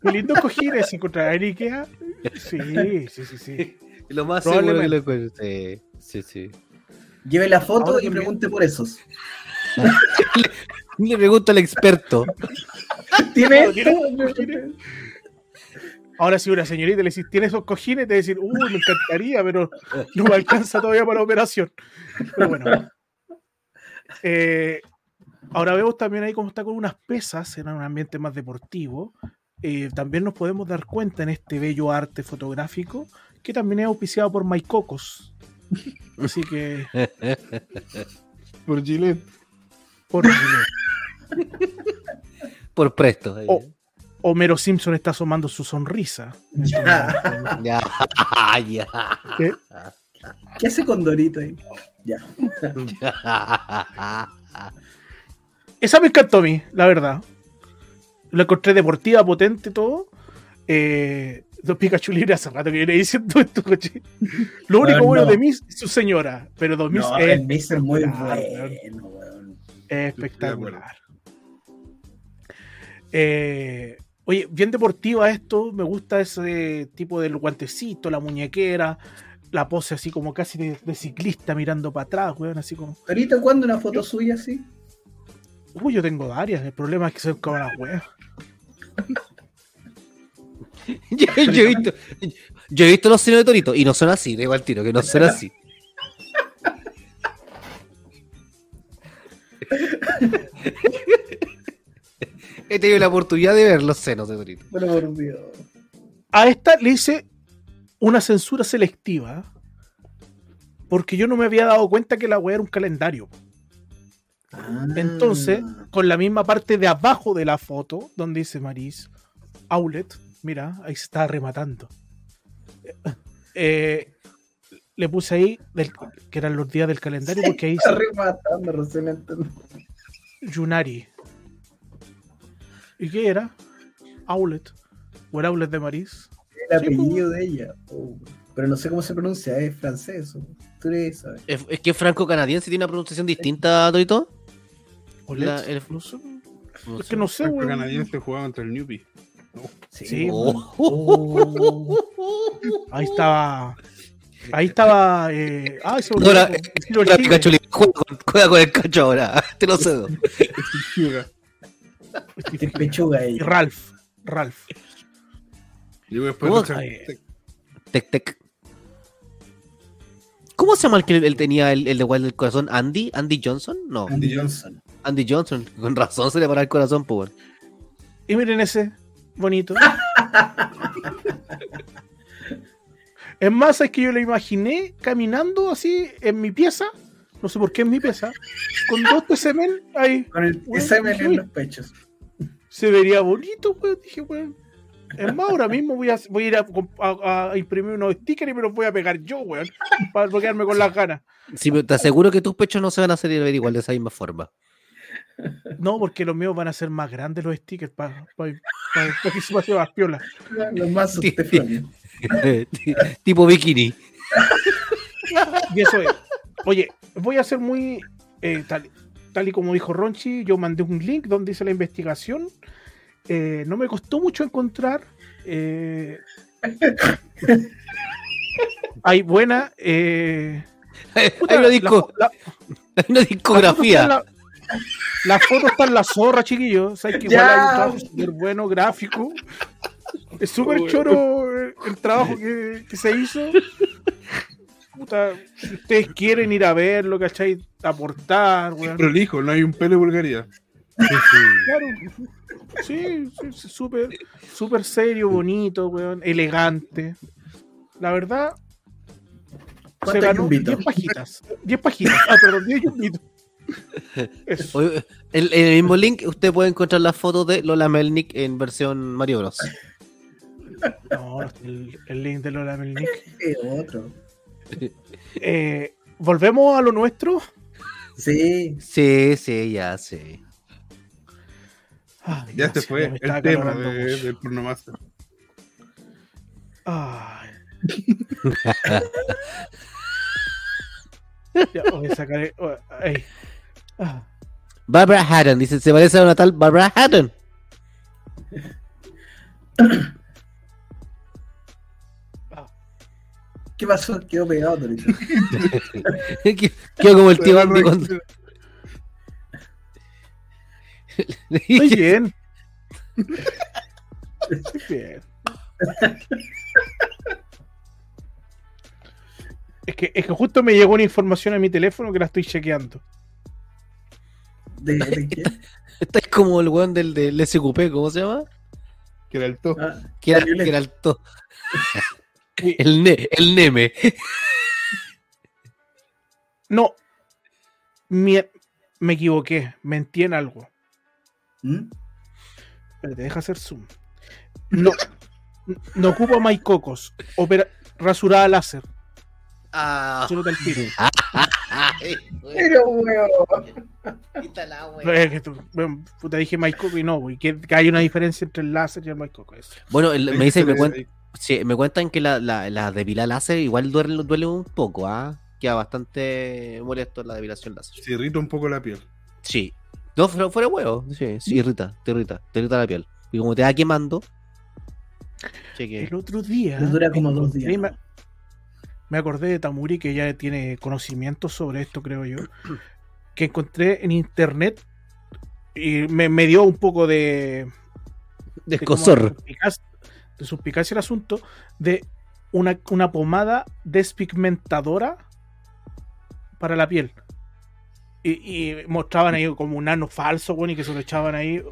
C: Qué lindos cojines se encontrará en Ikea. Sí, sí, sí, sí.
E: Lo más seguro que lo encuentre. Sí, sí, sí.
D: Lleve la foto
C: Ahora
D: y pregunte por esos.
E: Le pregunto al experto.
D: ¿Tiene?
C: No, ¿tiene cojines? Ahora, si una señorita le decís, ¿tiene esos cojines? Te decir, uy, me encantaría, pero no me alcanza todavía para la operación. Pero bueno. Eh, ahora vemos también ahí cómo está con unas pesas en un ambiente más deportivo. Eh, también nos podemos dar cuenta en este bello arte fotográfico que también es auspiciado por Maicocos. Así que,
A: Por Gillette.
C: por
E: Por presto. ahí.
C: Oh. Homero Simpson está asomando su sonrisa.
D: Ya.
E: Ya, ya.
C: ¿Qué?
D: ¿Qué hace con Dorito ahí? Ya.
C: Esa me encantó a mí, la verdad. La encontré deportiva, potente, todo. Eh, dos Pikachu libre hace rato que viene diciendo esto, coche. Lo único
D: Bueno,
C: bueno
D: no.
C: de Miss es su señora, pero dos Miss
D: No,
C: es
D: el Miss es muy
C: espectacular,
D: bueno, weón.
C: es espectacular. Eh, oye, bien deportiva esto. Me gusta ese tipo del guantecito, la muñequera, la pose así como casi de, de ciclista mirando para atrás, weón, así como.
D: Dorito, ¿cuándo una foto suya así?
C: Uy, yo tengo varias. El problema es que son como las weas.
E: yo, he visto, yo he visto los senos de Torito y no son así, de igual tiro, que no son así. He tenido la oportunidad de ver los senos de Torito.
D: Pero por Dios.
C: a esta le hice una censura selectiva porque yo no me había dado cuenta que la weá era un calendario. Entonces, con la misma parte de abajo de la foto, donde dice Maris, Outlet, mira, ahí se está rematando. Eh, le puse ahí del- que eran los días del calendario porque ahí
D: Está rematando, recién entendí.
C: Yunari. ¿Y qué era? Outlet. ¿O era Outlet de Maris?
D: El
C: Sí,
D: apellido de ella. Oh, pero no sé cómo se pronuncia, es francés. o- Tú le sabes.
E: Es, es que franco-canadiense tiene una pronunciación distinta, Torito. La- el-
C: No.
E: No
C: Es que no sé,
A: El
C: weón.
A: canadiense jugaba contra el Newbie.
C: Sí,
E: Oh.
D: Oh.
C: Ahí estaba. Ahí estaba. Eh, ah, me
E: Ahora. Pikachu le- juega con, juega con el cacho ahora, te lo cedo.
D: Es pechuga
C: Y. Ralph. Ralph.
A: Y luego después.
E: Tec, tec. ¿Cómo se llama el que él tenía el, el de Wild del Corazón? ¿Andy? ¿Andy Johnson? No,
D: Andy Johnson.
E: Andy Johnson. Con razón se le para el corazón, pues. bueno.
C: Y miren ese. Bonito. es más, es que yo lo imaginé caminando así en mi pieza no sé por qué en mi pieza, con dos TCM ahí.
D: Con el semen
C: dije,
D: en
C: "Uy,
D: los pechos.
C: Se vería bonito, weón. Dije, weón. Es más, ahora mismo voy a, voy a ir a, a- a imprimir unos stickers y me los voy a pegar yo, weón. Para bloquearme con las ganas.
E: Sí, pero te aseguro que tus pechos no se van a hacer ver igual de esa misma forma.
C: No, porque los míos van a ser más grandes los stickers para que se pase más piola.
D: Los más
E: tipo bikini.
C: Y eso es. Oye, voy a ser muy. eh, tal, tal y como dijo Ronchi, yo mandé un link donde hice la investigación. Eh, no me costó mucho encontrar. eh, hay buena. eh, puta,
E: Hay una, disco,
C: la-
E: hay una discografía.
C: La, la foto está en la zorra, chiquillos. Sabes que igual
D: Ya.
C: hay un trabajo súper bueno, gráfico. Es súper choro el trabajo que, que se hizo. Puta, si ustedes quieren ir a verlo, ¿cachai? Aportar, weón.
A: Prolijo, no hay un pelo de vulgaridad.
C: Claro. Sí, sí, sí, súper, súper serio, bonito, weón, elegante. La verdad, se
D: ¿Cuánto
C: ganó
D: yumbito?
C: 10 pajitas. 10 pajitas. Ah, perdón, 10 yumbitos.
E: En en el mismo link usted puede encontrar las fotos de Lola Melnick en versión Mario Bros.
C: No, el, el link de Lola Melnick.
D: Eh, otro.
C: Eh, Volvemos a lo nuestro.
D: Sí.
E: Sí, sí, ya.
C: Ay,
A: Ya se fue el tema de, del pornomaster.
C: Ay. ya, voy a sacar. el- oh, ay.
E: Barbara Hatton, dice, se parece a una tal Barbara Hatton.
D: ¿Qué pasó? Quedó pegado, Torito.
E: Quedó como el tío Andy cuando...
C: Estoy bien. Estoy bien. Es que, es que justo me llegó una información a mi teléfono que la estoy chequeando.
D: ¿De, de qué?
E: Estás como el weón del, del SQP, ¿cómo se llama?
A: Que era el.
D: Ah,
E: Que era,
D: Violeta.
E: que era el to- el, ne- el Neme.
C: No. Me, me equivoqué. Mentí en algo.
D: ¿Mm?
C: Espérate, deja hacer zoom. No. No ocupa maicocos. Opera, rasurada láser.
E: Ah,
C: Solo te tiro.
D: Pero, weón.
C: Tú- bueno, puta, dije maicoco y no, güey. Que, hay una diferencia entre el láser y el. Eso.
E: Bueno, el- me dicen, me, sí, cuentan que la, la, la depilada láser igual duele, duele un poco, ¿ah? Queda bastante molesto la depilación láser.
A: Se irrita un poco la piel.
E: Sí. No, fuera, fuera huevo. Sí, sí, irrita, te irrita, te irrita la piel. Y como te va quemando. Cheque.
C: El otro día.
D: Pero dura como dos días.
C: Me acordé de Tamuri, que ya tiene conocimiento sobre esto, creo yo. Que encontré en internet y me, me dio un poco de.
E: De
C: de
E: escosor.
C: suspicacia el asunto de una, una pomada despigmentadora para la piel. Y, y mostraban ahí como un nano falso, bueno, y que se lo echaban ahí.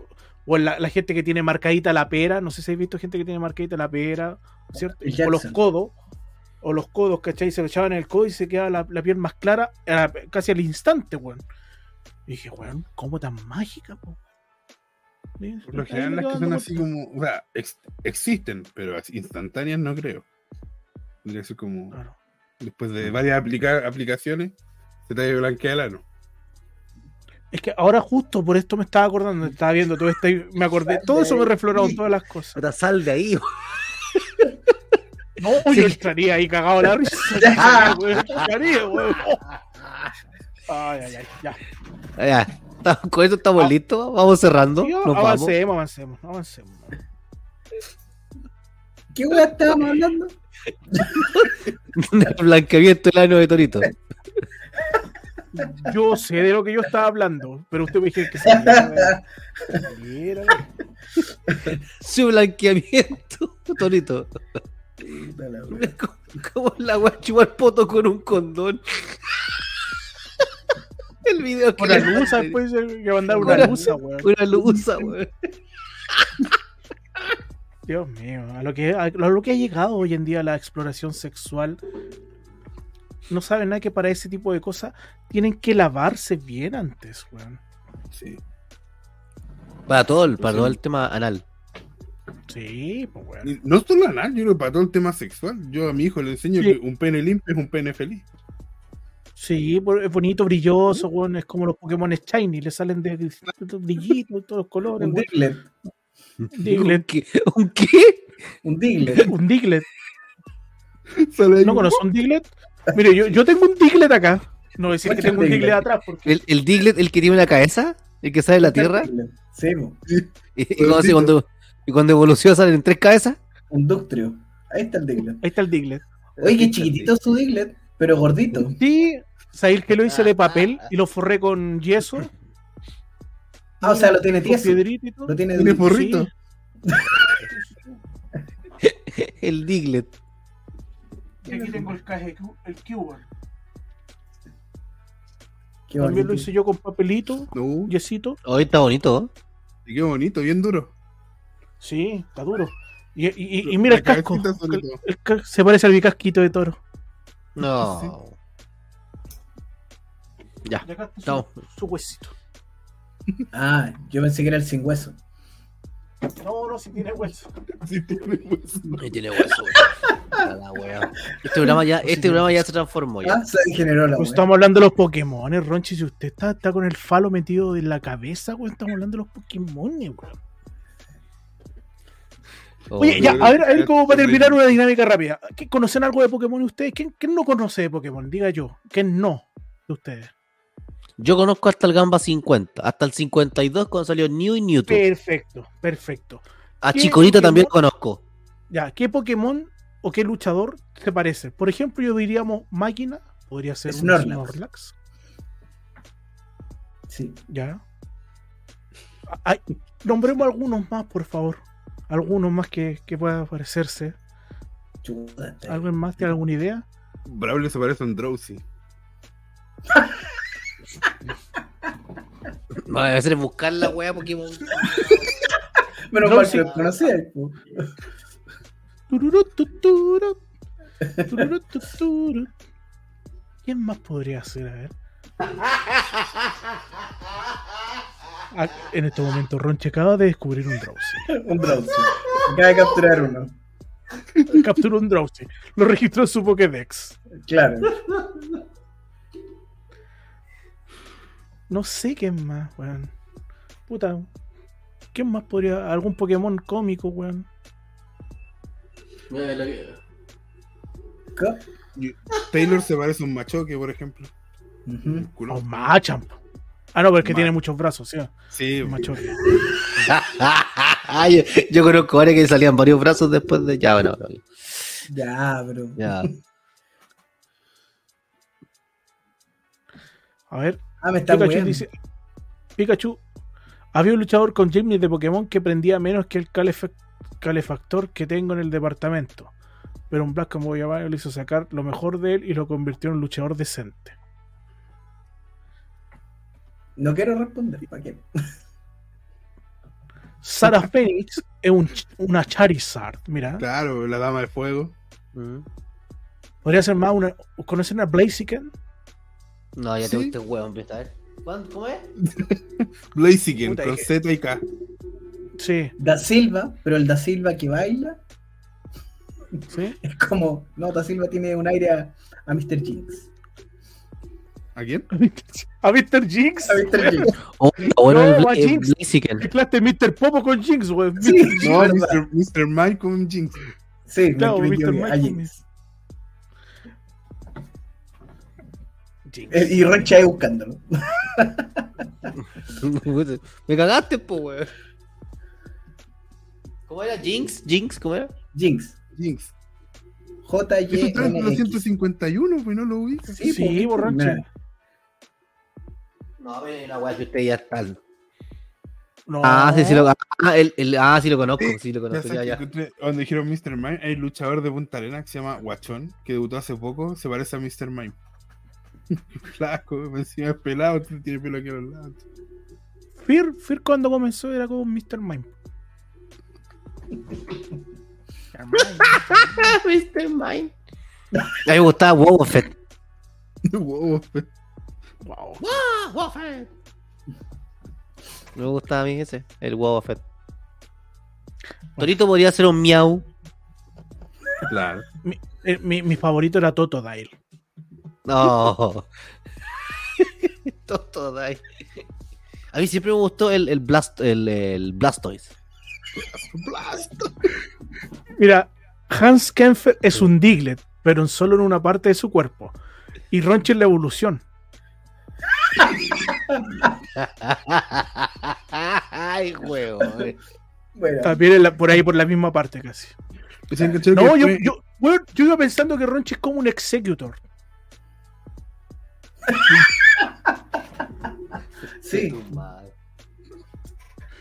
C: O la, la gente que tiene marcadita la pera, no sé si habéis visto gente que tiene marcadita la pera, ¿cierto? O los codos, o los codos, ¿cachai? Se lo echaban en el codo y se quedaba la, la piel más clara a- casi al instante, weón. Y dije, weón, ¿cómo tan mágica, po?
A: Por lo general las que son así como. O sea, ex- existen, pero instantáneas no creo. Tendría que ser como.
C: Claro.
A: Después de varias aplica- aplicaciones, se te blanquea el ano.
C: Es que ahora justo por esto me estaba acordando, estaba viendo todo esto y me acordé, todo eso me refloró todas las cosas.
E: Puta, sal de ahí.
C: No, yo estaría ahí cagado la risa. Ay, ay, ay, ya.
E: Ya. Con esto estamos listos. Vamos cerrando.
C: Ya,
E: Nos vamos.
C: avancemos, avancemos, avancemos.
D: ¿Qué weón estábamos hablando?
E: Blanqueamiento del ano de Torito.
C: Yo sé de lo que yo estaba hablando, pero usted me dijo que weón.
E: Su blanqueamiento, Torito. Como, la wea chupar poto con un condón. El video que
C: Una
E: mandé.
C: después que mandar una
E: Una-
C: luza, weón.
E: Una luza, weón.
C: Dios mío, a lo, que, a lo que ha llegado hoy en día la exploración sexual no saben nada que para ese tipo de cosas tienen que lavarse bien antes, weón.
A: Sí.
E: Para todo el, para
A: Sí.
E: todo el tema anal.
C: Sí, pues.
A: Y No solo anal, yo creo que para todo el tema sexual. Yo a mi hijo le enseño
C: Sí.
A: que un pene limpio es un pene feliz.
C: Sí, es bonito, brilloso, weón. Es como los Pokémon Shiny, le salen de distintos brillitos, todos los colores,
D: Un. Diglett.
C: Diglett.
E: ¿Un qué? ¿Un qué?
D: Un Diglett.
C: Un Diglett.
A: Sale ahí
C: ¿No conoces un Diglett? Mire, yo, yo tengo un Diglett acá. No voy a decir que tengo un Diglett atrás, porque
E: ¿El, el Diglett, el que tiene una cabeza? ¿El que sale de la tierra?
D: Sí, po.
E: ¿Y, y cuando, se- cuando, y cuando evoluciona salen tres cabezas?
D: un Ductrio. Ahí está el Diglett.
C: ahí está el Diglett.
D: Oye, qué chiquitito su Diglett, pero gordito.
C: Sí, ¿sabéis que lo hice de papel y lo forré con yeso?
D: Ah, o sea, lo tiene tieso. Lo tiene
A: Tiene porrito.
E: El Diglett.
C: Y aquí tengo el, caje, el Cuban.
D: Qué
C: También lo hice yo con papelito,
A: No,
C: yesito.
E: Hoy está bonito. ¿eh?
A: y qué bonito, bien duro.
C: Sí, está duro. Y, y- y- y mira el casco. El-
A: todo.
C: el ca- se parece al bicasquito de toro.
E: No. Ya.
C: Y acá está su,
E: Estamos.
C: su huesito.
D: Ah, yo pensé que era el sin hueso.
C: No, no, si tiene hueso.
A: Sí, tiene hueso.
E: Ahí tiene hueso. A la wea. Este programa ya, este programa ya se transformó ya.
D: Ah, se degeneró la
C: Pues estamos hablando de los Pokémon, Ronchi. Si usted está, está con el falo metido en la cabeza, weón, estamos hablando de los Pokémon, weón. Oye, ya, a ver, a ver, como para
A: te
C: terminar una dinámica rápida. ¿Qué- ¿Conocen algo de Pokémon ustedes? ¿Quién, quién no conoce de Pokémon? Diga yo. ¿Quién no de ustedes?
E: Yo conozco hasta el Gamba 50, hasta el 52 cuando salió New y Newton.
C: Perfecto, perfecto.
E: A
C: ¿Qué
E: Chikorita también conozco.
C: Ya, ¿qué Pokémon o qué luchador te parece? Por ejemplo, yo diríamos máquina, podría ser un
D: Snorlax.
C: Snorlax.
D: Sí.
C: Ya. Ay, nombremos algunos más, por favor. Algunos más que, que pueda parecerse. ¿Alguien más tiene alguna idea?
A: Braulio se parece a un Drowsy.
E: No, debe ser buscar la wea Pokémon.
D: Menos
C: No,
D: mal que lo.
C: ¿Quién más podría ser? A ver. Ah, En este momento, Ronche acaba de descubrir un Drowsy.
D: Un Drowsy. Acaba de capturar uno.
C: Capturó un Drowsy. Lo registró en su Pokédex.
D: Claro.
C: No sé quién más, weón. Puta. ¿Quién más podría.? ¿Algún Pokémon cómico, weón?
D: Co-
A: Taylor se parece a un machoque, por ejemplo.
D: Ujú.
A: Culo.
C: O Machamp. Ah, no, pero es que tiene muchos brazos, ¿sí?
A: Sí,
C: Machote.
E: yo, yo conozco varios que salían varios brazos después de. Ya, bueno, bueno,
D: Ya, bro.
E: ya.
C: A ver,
D: Ah, me está
C: Pikachu
D: bueno.
C: dice. Pikachu. Había un luchador con Jimny de Pokémon que prendía menos que el calefa- calefactor que tengo en el departamento. Pero un Black como Mario le hizo sacar lo mejor de él y lo convirtió en un luchador decente.
D: No quiero responder. ¿Para qué?
C: Sara Phoenix es un una Charizard, mira.
A: Claro, la dama de fuego.
E: Mm.
C: Podría ser más una. ¿Conocen a Blaziken?
E: No, ya
A: Sí.
E: te gusta el huevo, a ver. ¿Cuándo- ¿Cómo es?
A: Blaziken, con Z y K.
C: Sí,
D: Da Silva, pero el Da Silva que baila
C: sí.
D: es como. No, Da Silva tiene un aire a, a Mr. Jinx.
A: ¿A quién?
C: ¿A Mr. Jinx?
D: A Mr. Jinx.
E: Oh, bueno
C: No,
E: el,
C: a
E: el
C: Jinx. Mezclaste Mr. Popo con Jinx, güey.
D: Sí,
A: No. Mr. Mr. Mime con Jinx.
D: Sí,
C: Claro,
D: me
C: Mr. Mike
D: a Jinx.
C: Jinx.
D: Eh, Y ahí buscándolo.
E: Me cagaste, po, weón. ¿Cómo era? ¿Jinx? ¿Jinx? ¿Cómo era?
D: Jinx.
A: Jinx. Esto está en
D: J-Y-N-X.
A: 251, pues no lo ubicas.
D: Sí,
C: Sí, borracho.
E: No, a ver, una weá que ustedes ya están.
C: No.
E: Ah, sí, sí lo, ah, el, el- ah, sí lo conozco,
A: Sí,
E: sí lo conozco, ya,
A: que
E: ya.
A: encontré- donde dijeron Mr. Mime, hay un luchador de Punta Arena que se llama Guachón, que debutó hace poco, se parece a Mr. Mime. Flaco, encima es pelado, tiene pelo aquí a los lados.
C: Fear, Fear cuando comenzó era como Mr. Mime.
E: Mr. Mime. A mí me gustaba. Wow,
A: Wow.
E: Me gusta a mí ese, el Wow Fett. Torito podría ser un miau.
A: claro.
C: Eh, mi, mi favorito era Totodile.
E: No. Ahí. A mí siempre me gustó el, el, Blast, el, el Blastoise.
C: Mira, Hans Kempfer es un Diglett, pero solo en una parte de su cuerpo. Y Ronchi es la evolución.
E: Ay, huevo.
D: Bueno,
C: También en la- por ahí, por la misma parte casi. No,
A: que
C: yo,
A: fue-
C: yo, bueno, yo iba pensando que Ronchi es como un executor.
D: sí,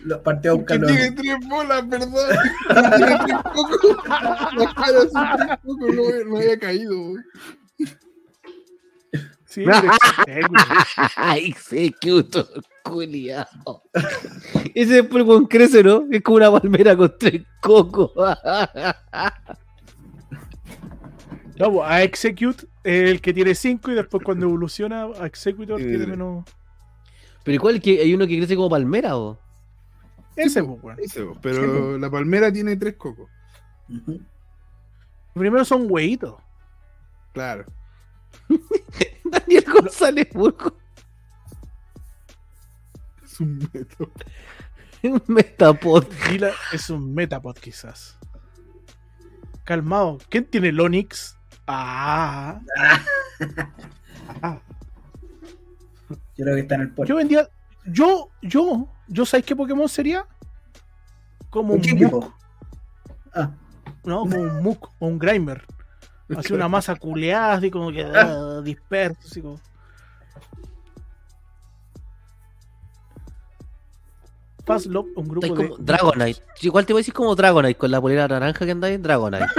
D: lo partió a
A: Que
D: buscar los-
A: tiene tres bolas, ¿verdad? tiene tres cocos. La cara son tres cocos, no, no había caído. güey.
C: Sí. Executor,
E: culiao. Ese después con crece, ¿no? Es como una palmera con tres cocos.
C: No, pues, a Execute es el que tiene 5 y después cuando evoluciona a Executor
A: Eh,
C: tiene menos.
E: Pero ¿y cuál? que ¿Hay uno que crece como palmera o?
C: Ese, pues, weón.
A: Ese, güey, Pero la palmera tiene tres cocos.
C: Primero son hueitos.
A: Claro.
E: Daniel González Burgo.
A: Es un método.
E: Un Metapod.
C: Gila es un Metapod, quizás. Calmado. ¿Quién tiene el Onix? Ah. Ah.
D: Yo creo que está en el puerto.
C: Yo vendía. Yo, yo, yo, ¿sabes qué Pokémon sería? Como un
D: ¿Qué
C: Muk?
D: Ah,
C: ¿no? Como un Muk o un Grimer. Así una masa culeada, así como que ah, disperso, así como. Fast Love, un grupo de.
E: como Dragonite. Igual te voy a decir como Dragonite, con la polera naranja que andáis en Dragonite.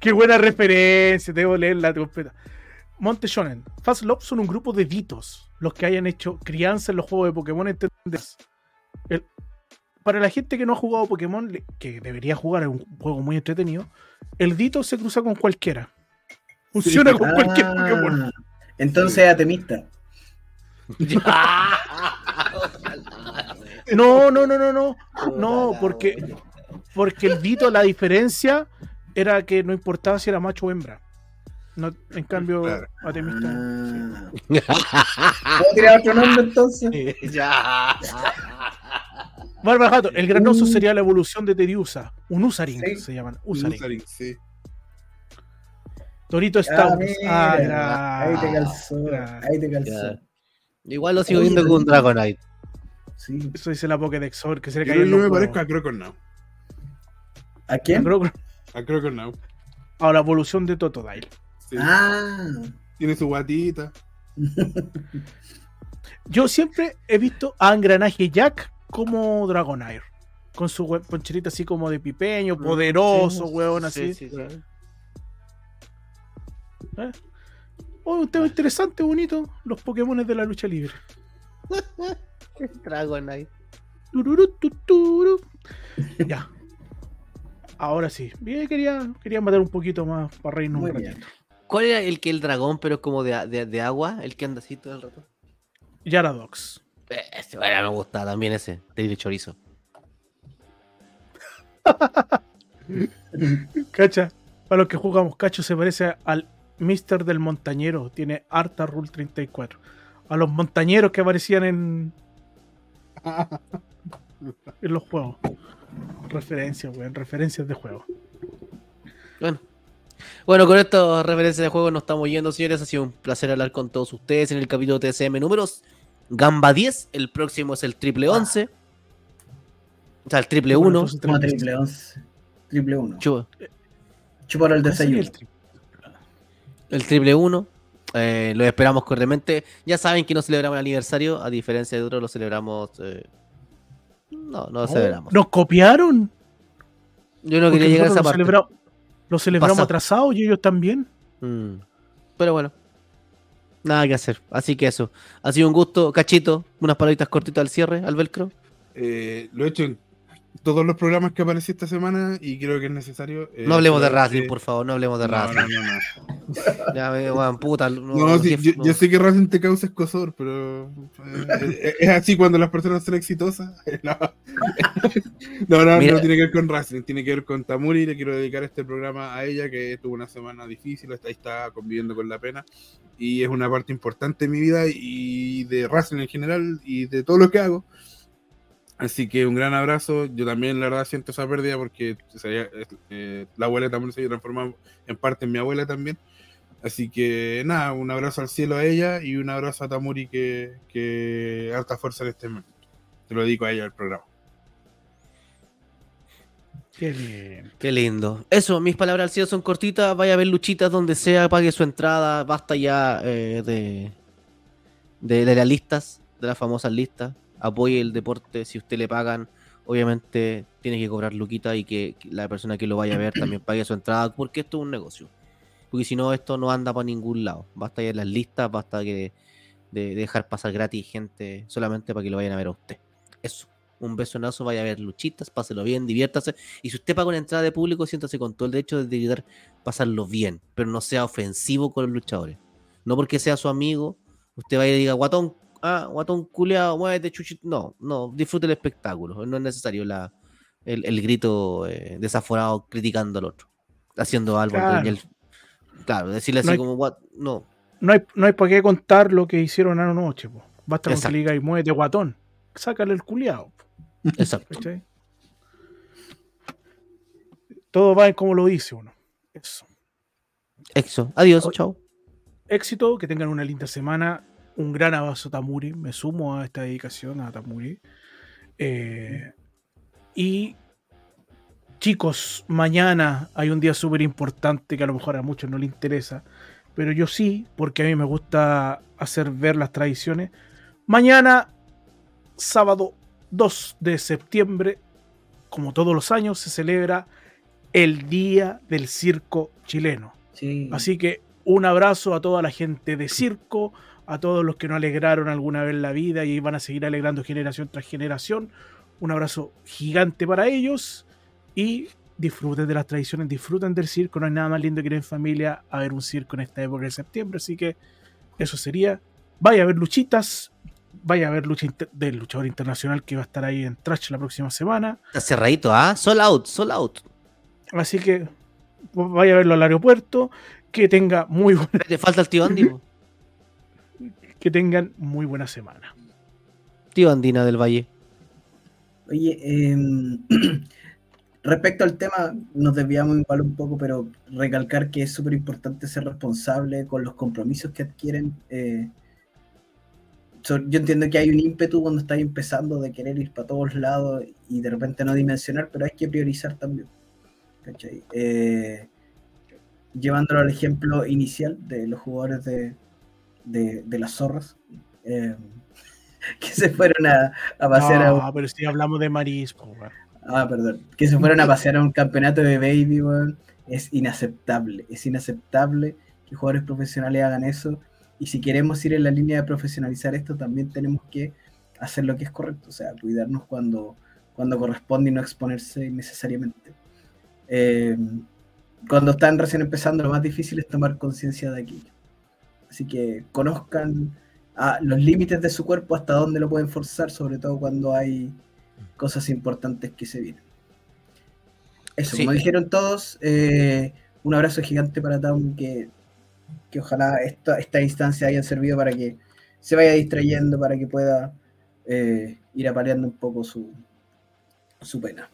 C: Qué buena referencia, debo leerla completa. Monte Shonen. Fast Love son un grupo de ditos, los que hayan hecho crianza en los juegos de Pokémon. ¿entendés? El- para la gente que no ha jugado Pokémon, que debería jugar, es un juego muy entretenido, el dito se cruza con cualquiera. Funciona con cualquier
D: Ah,
C: Pokémon.
D: Entonces atemista.
C: No, no, no, no, no. No, porque, porque el dito, la diferencia era que no importaba si era macho o hembra. No, en cambio,
A: Claro.
C: Atemista. sí.
D: Ah. ¿Puedo tirar otro nombre entonces?
E: ya.
C: Barba de Gato, el granoso sería la evolución de Teriusa. Un Usaring
D: Sí.
C: se llaman.
A: Un
C: Usaring.
A: Usaring, sí.
C: Torito
D: Ah,
C: Stout. Ah, gra-
D: ahí te calzó. Ahí te calzó.
E: Ya. Igual lo sigo viendo con un Dragonite.
D: Sí.
C: Eso dice la Pokédex, que se le
A: Yo,
C: cayó
A: yo
C: los
A: me parezco a Croconaw.
D: ¿A quién?
C: Creo-
A: A Croconaw.
C: A la evolución de Totodile.
A: Sí.
D: Ah.
A: Tiene su guatita.
C: Yo siempre he visto a Engranaje Jack como Dragonair. Con su poncherita así como de pipeño, poderoso, weón, así.
E: Sí, sí, sí.
C: Oh, un tema interesante, bonito. Los Pokémon de la lucha libre.
E: Dragonite.
C: Ya. Ahora sí. Bien, quería, quería matar un poquito más para reírnos
D: Muy
C: un
D: bien.
C: ratito.
E: ¿Cuál era el que el dragón, pero es como de, de, de agua? El que anda así todo el rato.
C: Yaradox.
E: Ese, bueno, me gusta también ese. De chorizo.
C: Cacha. Para los que jugamos, Cacho se parece al Mister del Montañero. Tiene Arta Rule 34. A los montañeros que aparecían en. en los juegos. Referencias, weón. Referencias de juego.
E: Bueno. Bueno, con estas referencias de juego nos estamos yendo, señores. Ha sido un placer hablar con todos ustedes en el capítulo TCM números Gamba 10. El próximo es el triple 11. O sea, el triple 1.
D: Como triple once. Triple uno.
E: Chu-
D: Chúpalo el
C: ¿Cómo sería
D: desayuno.
C: el tri-
E: El triple 1. Eh, lo esperamos cordialmente. Ya saben que no celebramos el aniversario. A diferencia de otros, lo celebramos. eh, No, no lo celebramos.
C: Nos copiaron.
E: Yo no
C: Porque
E: quería llegar a esa
C: lo,
E: parte.
C: celebra- lo celebramos
E: Pasa.
C: atrasado y ellos también.
E: Mm. Pero bueno. Nada que hacer. Así que eso. Ha sido un gusto. Cachito, unas palabritas cortitas al cierre, al velcro.
A: Eh, lo he hecho en todos los programas que aparecí esta semana y creo que es necesario. eh,
E: No hablemos de Racing, por favor, no hablemos de
A: No,
E: Racing.
A: no, no, no.
E: Ya, me- weón, puta. No,
A: No, sí,
E: jefe,
A: yo,
E: no.
A: yo sé que Racing te causa escosor, pero eh, es- es así cuando las personas son exitosas. No, no, no,
E: Mira.
A: no tiene que ver con Racing, tiene que ver con Tamuri. Le quiero dedicar este programa a ella, que tuvo una semana difícil, está, ahí está conviviendo con la pena. Y es una parte importante de mi vida y de Racing en general y de todo lo que hago. Así que un gran abrazo. Yo también, la verdad, siento esa pérdida porque o sea, ya, eh, la abuela también se había transformado en parte en mi abuela también. Así que nada, un abrazo al cielo a ella y un abrazo a Tamuri que, que harta fuerza en este momento. Te lo dedico a ella el programa.
C: Qué bien.
E: Qué lindo. Eso, mis palabras al cielo son cortitas. Vaya a ver luchitas donde sea, pague su entrada. Basta ya eh, de, de, de las listas, de las famosas listas. Apoye el deporte. Si usted le pagan, obviamente tiene que cobrar luquita y que, la persona que lo vaya a ver también pague su entrada, porque esto es un negocio. Porque si no, esto no anda para ningún lado. Basta ya las listas, basta que de, de dejar pasar gratis gente solamente para que lo vayan a ver a usted. Eso. Un besonazo, vaya a ver luchitas, páselo bien, diviértase. Y si usted paga una entrada de público, siéntase con todo el derecho de evitar pasarlo bien, pero no sea ofensivo con los luchadores. No porque sea su amigo, usted vaya y diga, guatón, ah, guatón culeado, muévete, chuchito. No, no, disfrute el espectáculo. No es necesario la, el, el grito eh, desaforado criticando al otro, haciendo algo.
C: Claro.
E: el- claro, decirle así
C: No hay-
E: como, "What?", no,
C: No hay, no hay por qué contar lo que hicieron anoche. Po. Basta con que diga y muévete guatón. Sácale el culiao.
E: exacto.
C: ¿cachai? Todo va en como lo dice uno. Eso.
E: Eso. Adiós, chao.
C: Éxito, que tengan una linda semana. Un gran abrazo a Tamuri. Me sumo a esta dedicación a Tamuri. Eh, y chicos, mañana hay un día súper importante que a lo mejor a muchos no les interesa, pero yo sí, porque a mí me gusta hacer ver las tradiciones. Mañana, sábado 2 de septiembre, como todos los años, se celebra el Día del Circo Chileno.
D: Sí.
C: Así que un abrazo a toda la gente de circo, a todos los que no alegraron alguna vez la vida y van a seguir alegrando generación tras generación. Un abrazo gigante para ellos y disfruten de las tradiciones, disfruten del circo. No hay nada más lindo que ir en familia a ver un circo en esta época de septiembre. Así que eso sería. Vaya a ver luchitas, vaya a ver lucha del luchador internacional que va a estar ahí en Trash la próxima semana.
E: Está cerradito, ¿ah? Sol out, sol out.
C: Así que vaya a verlo al aeropuerto. Que tenga muy buena
E: Te falta el tío Andy.
C: que tengan muy buena semana.
E: Tío Andina del Valle.
D: Oye, em, respecto al tema, nos desviamos igual un poco, pero recalcar que es súper importante ser responsable con los compromisos que adquieren. eh, so- yo entiendo que hay un ímpetu cuando estás empezando de querer ir para todos lados y de repente no dimensionar, pero hay que priorizar también. ¿cachai? Eh, llevándolo al ejemplo inicial de los jugadores de, de, de las zorras. eh, que se fueron a, a pasear a un
C: Ah, pero si hablamos de marisco.
D: Ah, perdón. Que se fueron a pasear a un campeonato de baby, weón. Es inaceptable. Es inaceptable que jugadores profesionales hagan eso. Y si queremos ir en la línea de profesionalizar esto, también tenemos que hacer lo que es correcto. O sea, cuidarnos cuando, cuando corresponde y no exponerse innecesariamente. Eh, cuando están recién empezando, lo más difícil es tomar conciencia de aquello. Así que conozcan a los límites de su cuerpo, hasta dónde lo pueden forzar, sobre todo cuando hay cosas importantes que se vienen. Eso,
E: Sí.
D: como dijeron todos, eh, un abrazo gigante para Taum, que, que ojalá esta, esta instancia haya servido para que se vaya distrayendo, para que pueda eh, ir apaleando un poco su, su pena.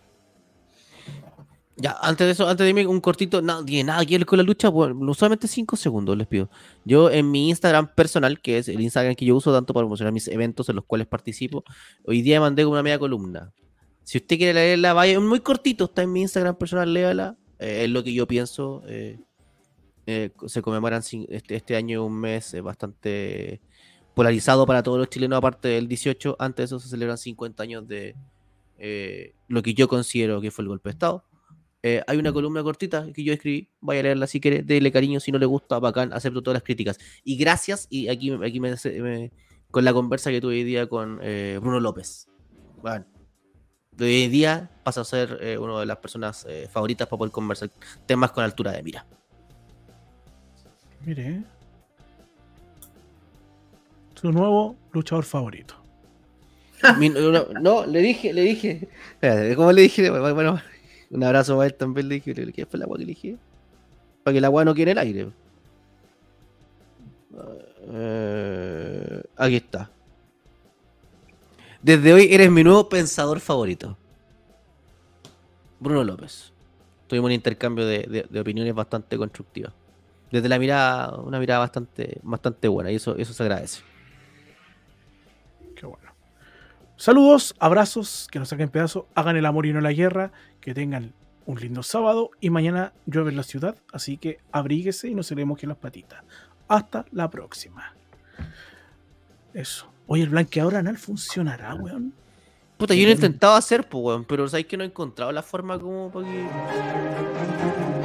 E: Ya, antes de eso, antes de irme, un cortito, no tiene nada que ver con la lucha, bueno, solamente 5 segundos les pido. Yo en mi Instagram personal, que es el Instagram que yo uso tanto para promocionar mis eventos en los cuales participo, hoy día mandé una media columna. Si usted quiere leerla, vaya, muy cortito, está en mi Instagram personal, léala. eh, es lo que yo pienso. eh, eh, se conmemoran este, este año un mes bastante polarizado para todos los chilenos, aparte del 18. Antes de eso se celebran 50 años de lo que yo considero que fue el golpe de Estado. Eh, hay una columna cortita que yo escribí, vaya a leerla si quiere, dele cariño, si no le gusta, bacán, acepto todas las críticas. Y gracias, y aquí, aquí me, me- con la conversa que tuve hoy día con eh, Bruno López. Bueno, de hoy día pasa a ser eh, una de las personas eh, favoritas para poder conversar temas con altura de mira.
C: Mire. Su nuevo luchador favorito.
E: Mi- no, no, le dije, le dije. ¿Cómo le dije? Bueno, bueno, un abrazo para él también. Le dije, ¿qué fue la agua que le dije? Para que el agua no quede el aire. Eh, aquí está. Desde hoy eres mi nuevo pensador favorito. Bruno López. Tuvimos un intercambio de opiniones bastante constructivas. Desde la mirada, una mirada bastante, bastante buena, y eso, eso se agradece.
C: Saludos, abrazos, que nos saquen pedazos, hagan el amor y no la guerra, que tengan un lindo sábado y mañana llueve en la ciudad, así que abríguese y no se le mojen las patitas. Hasta la próxima. Eso. Oye, el blanqueador anal funcionará, weón.
E: Puta, yo lo he intentado hacer, pues, weón, pero sabéis que no he encontrado la forma como para que.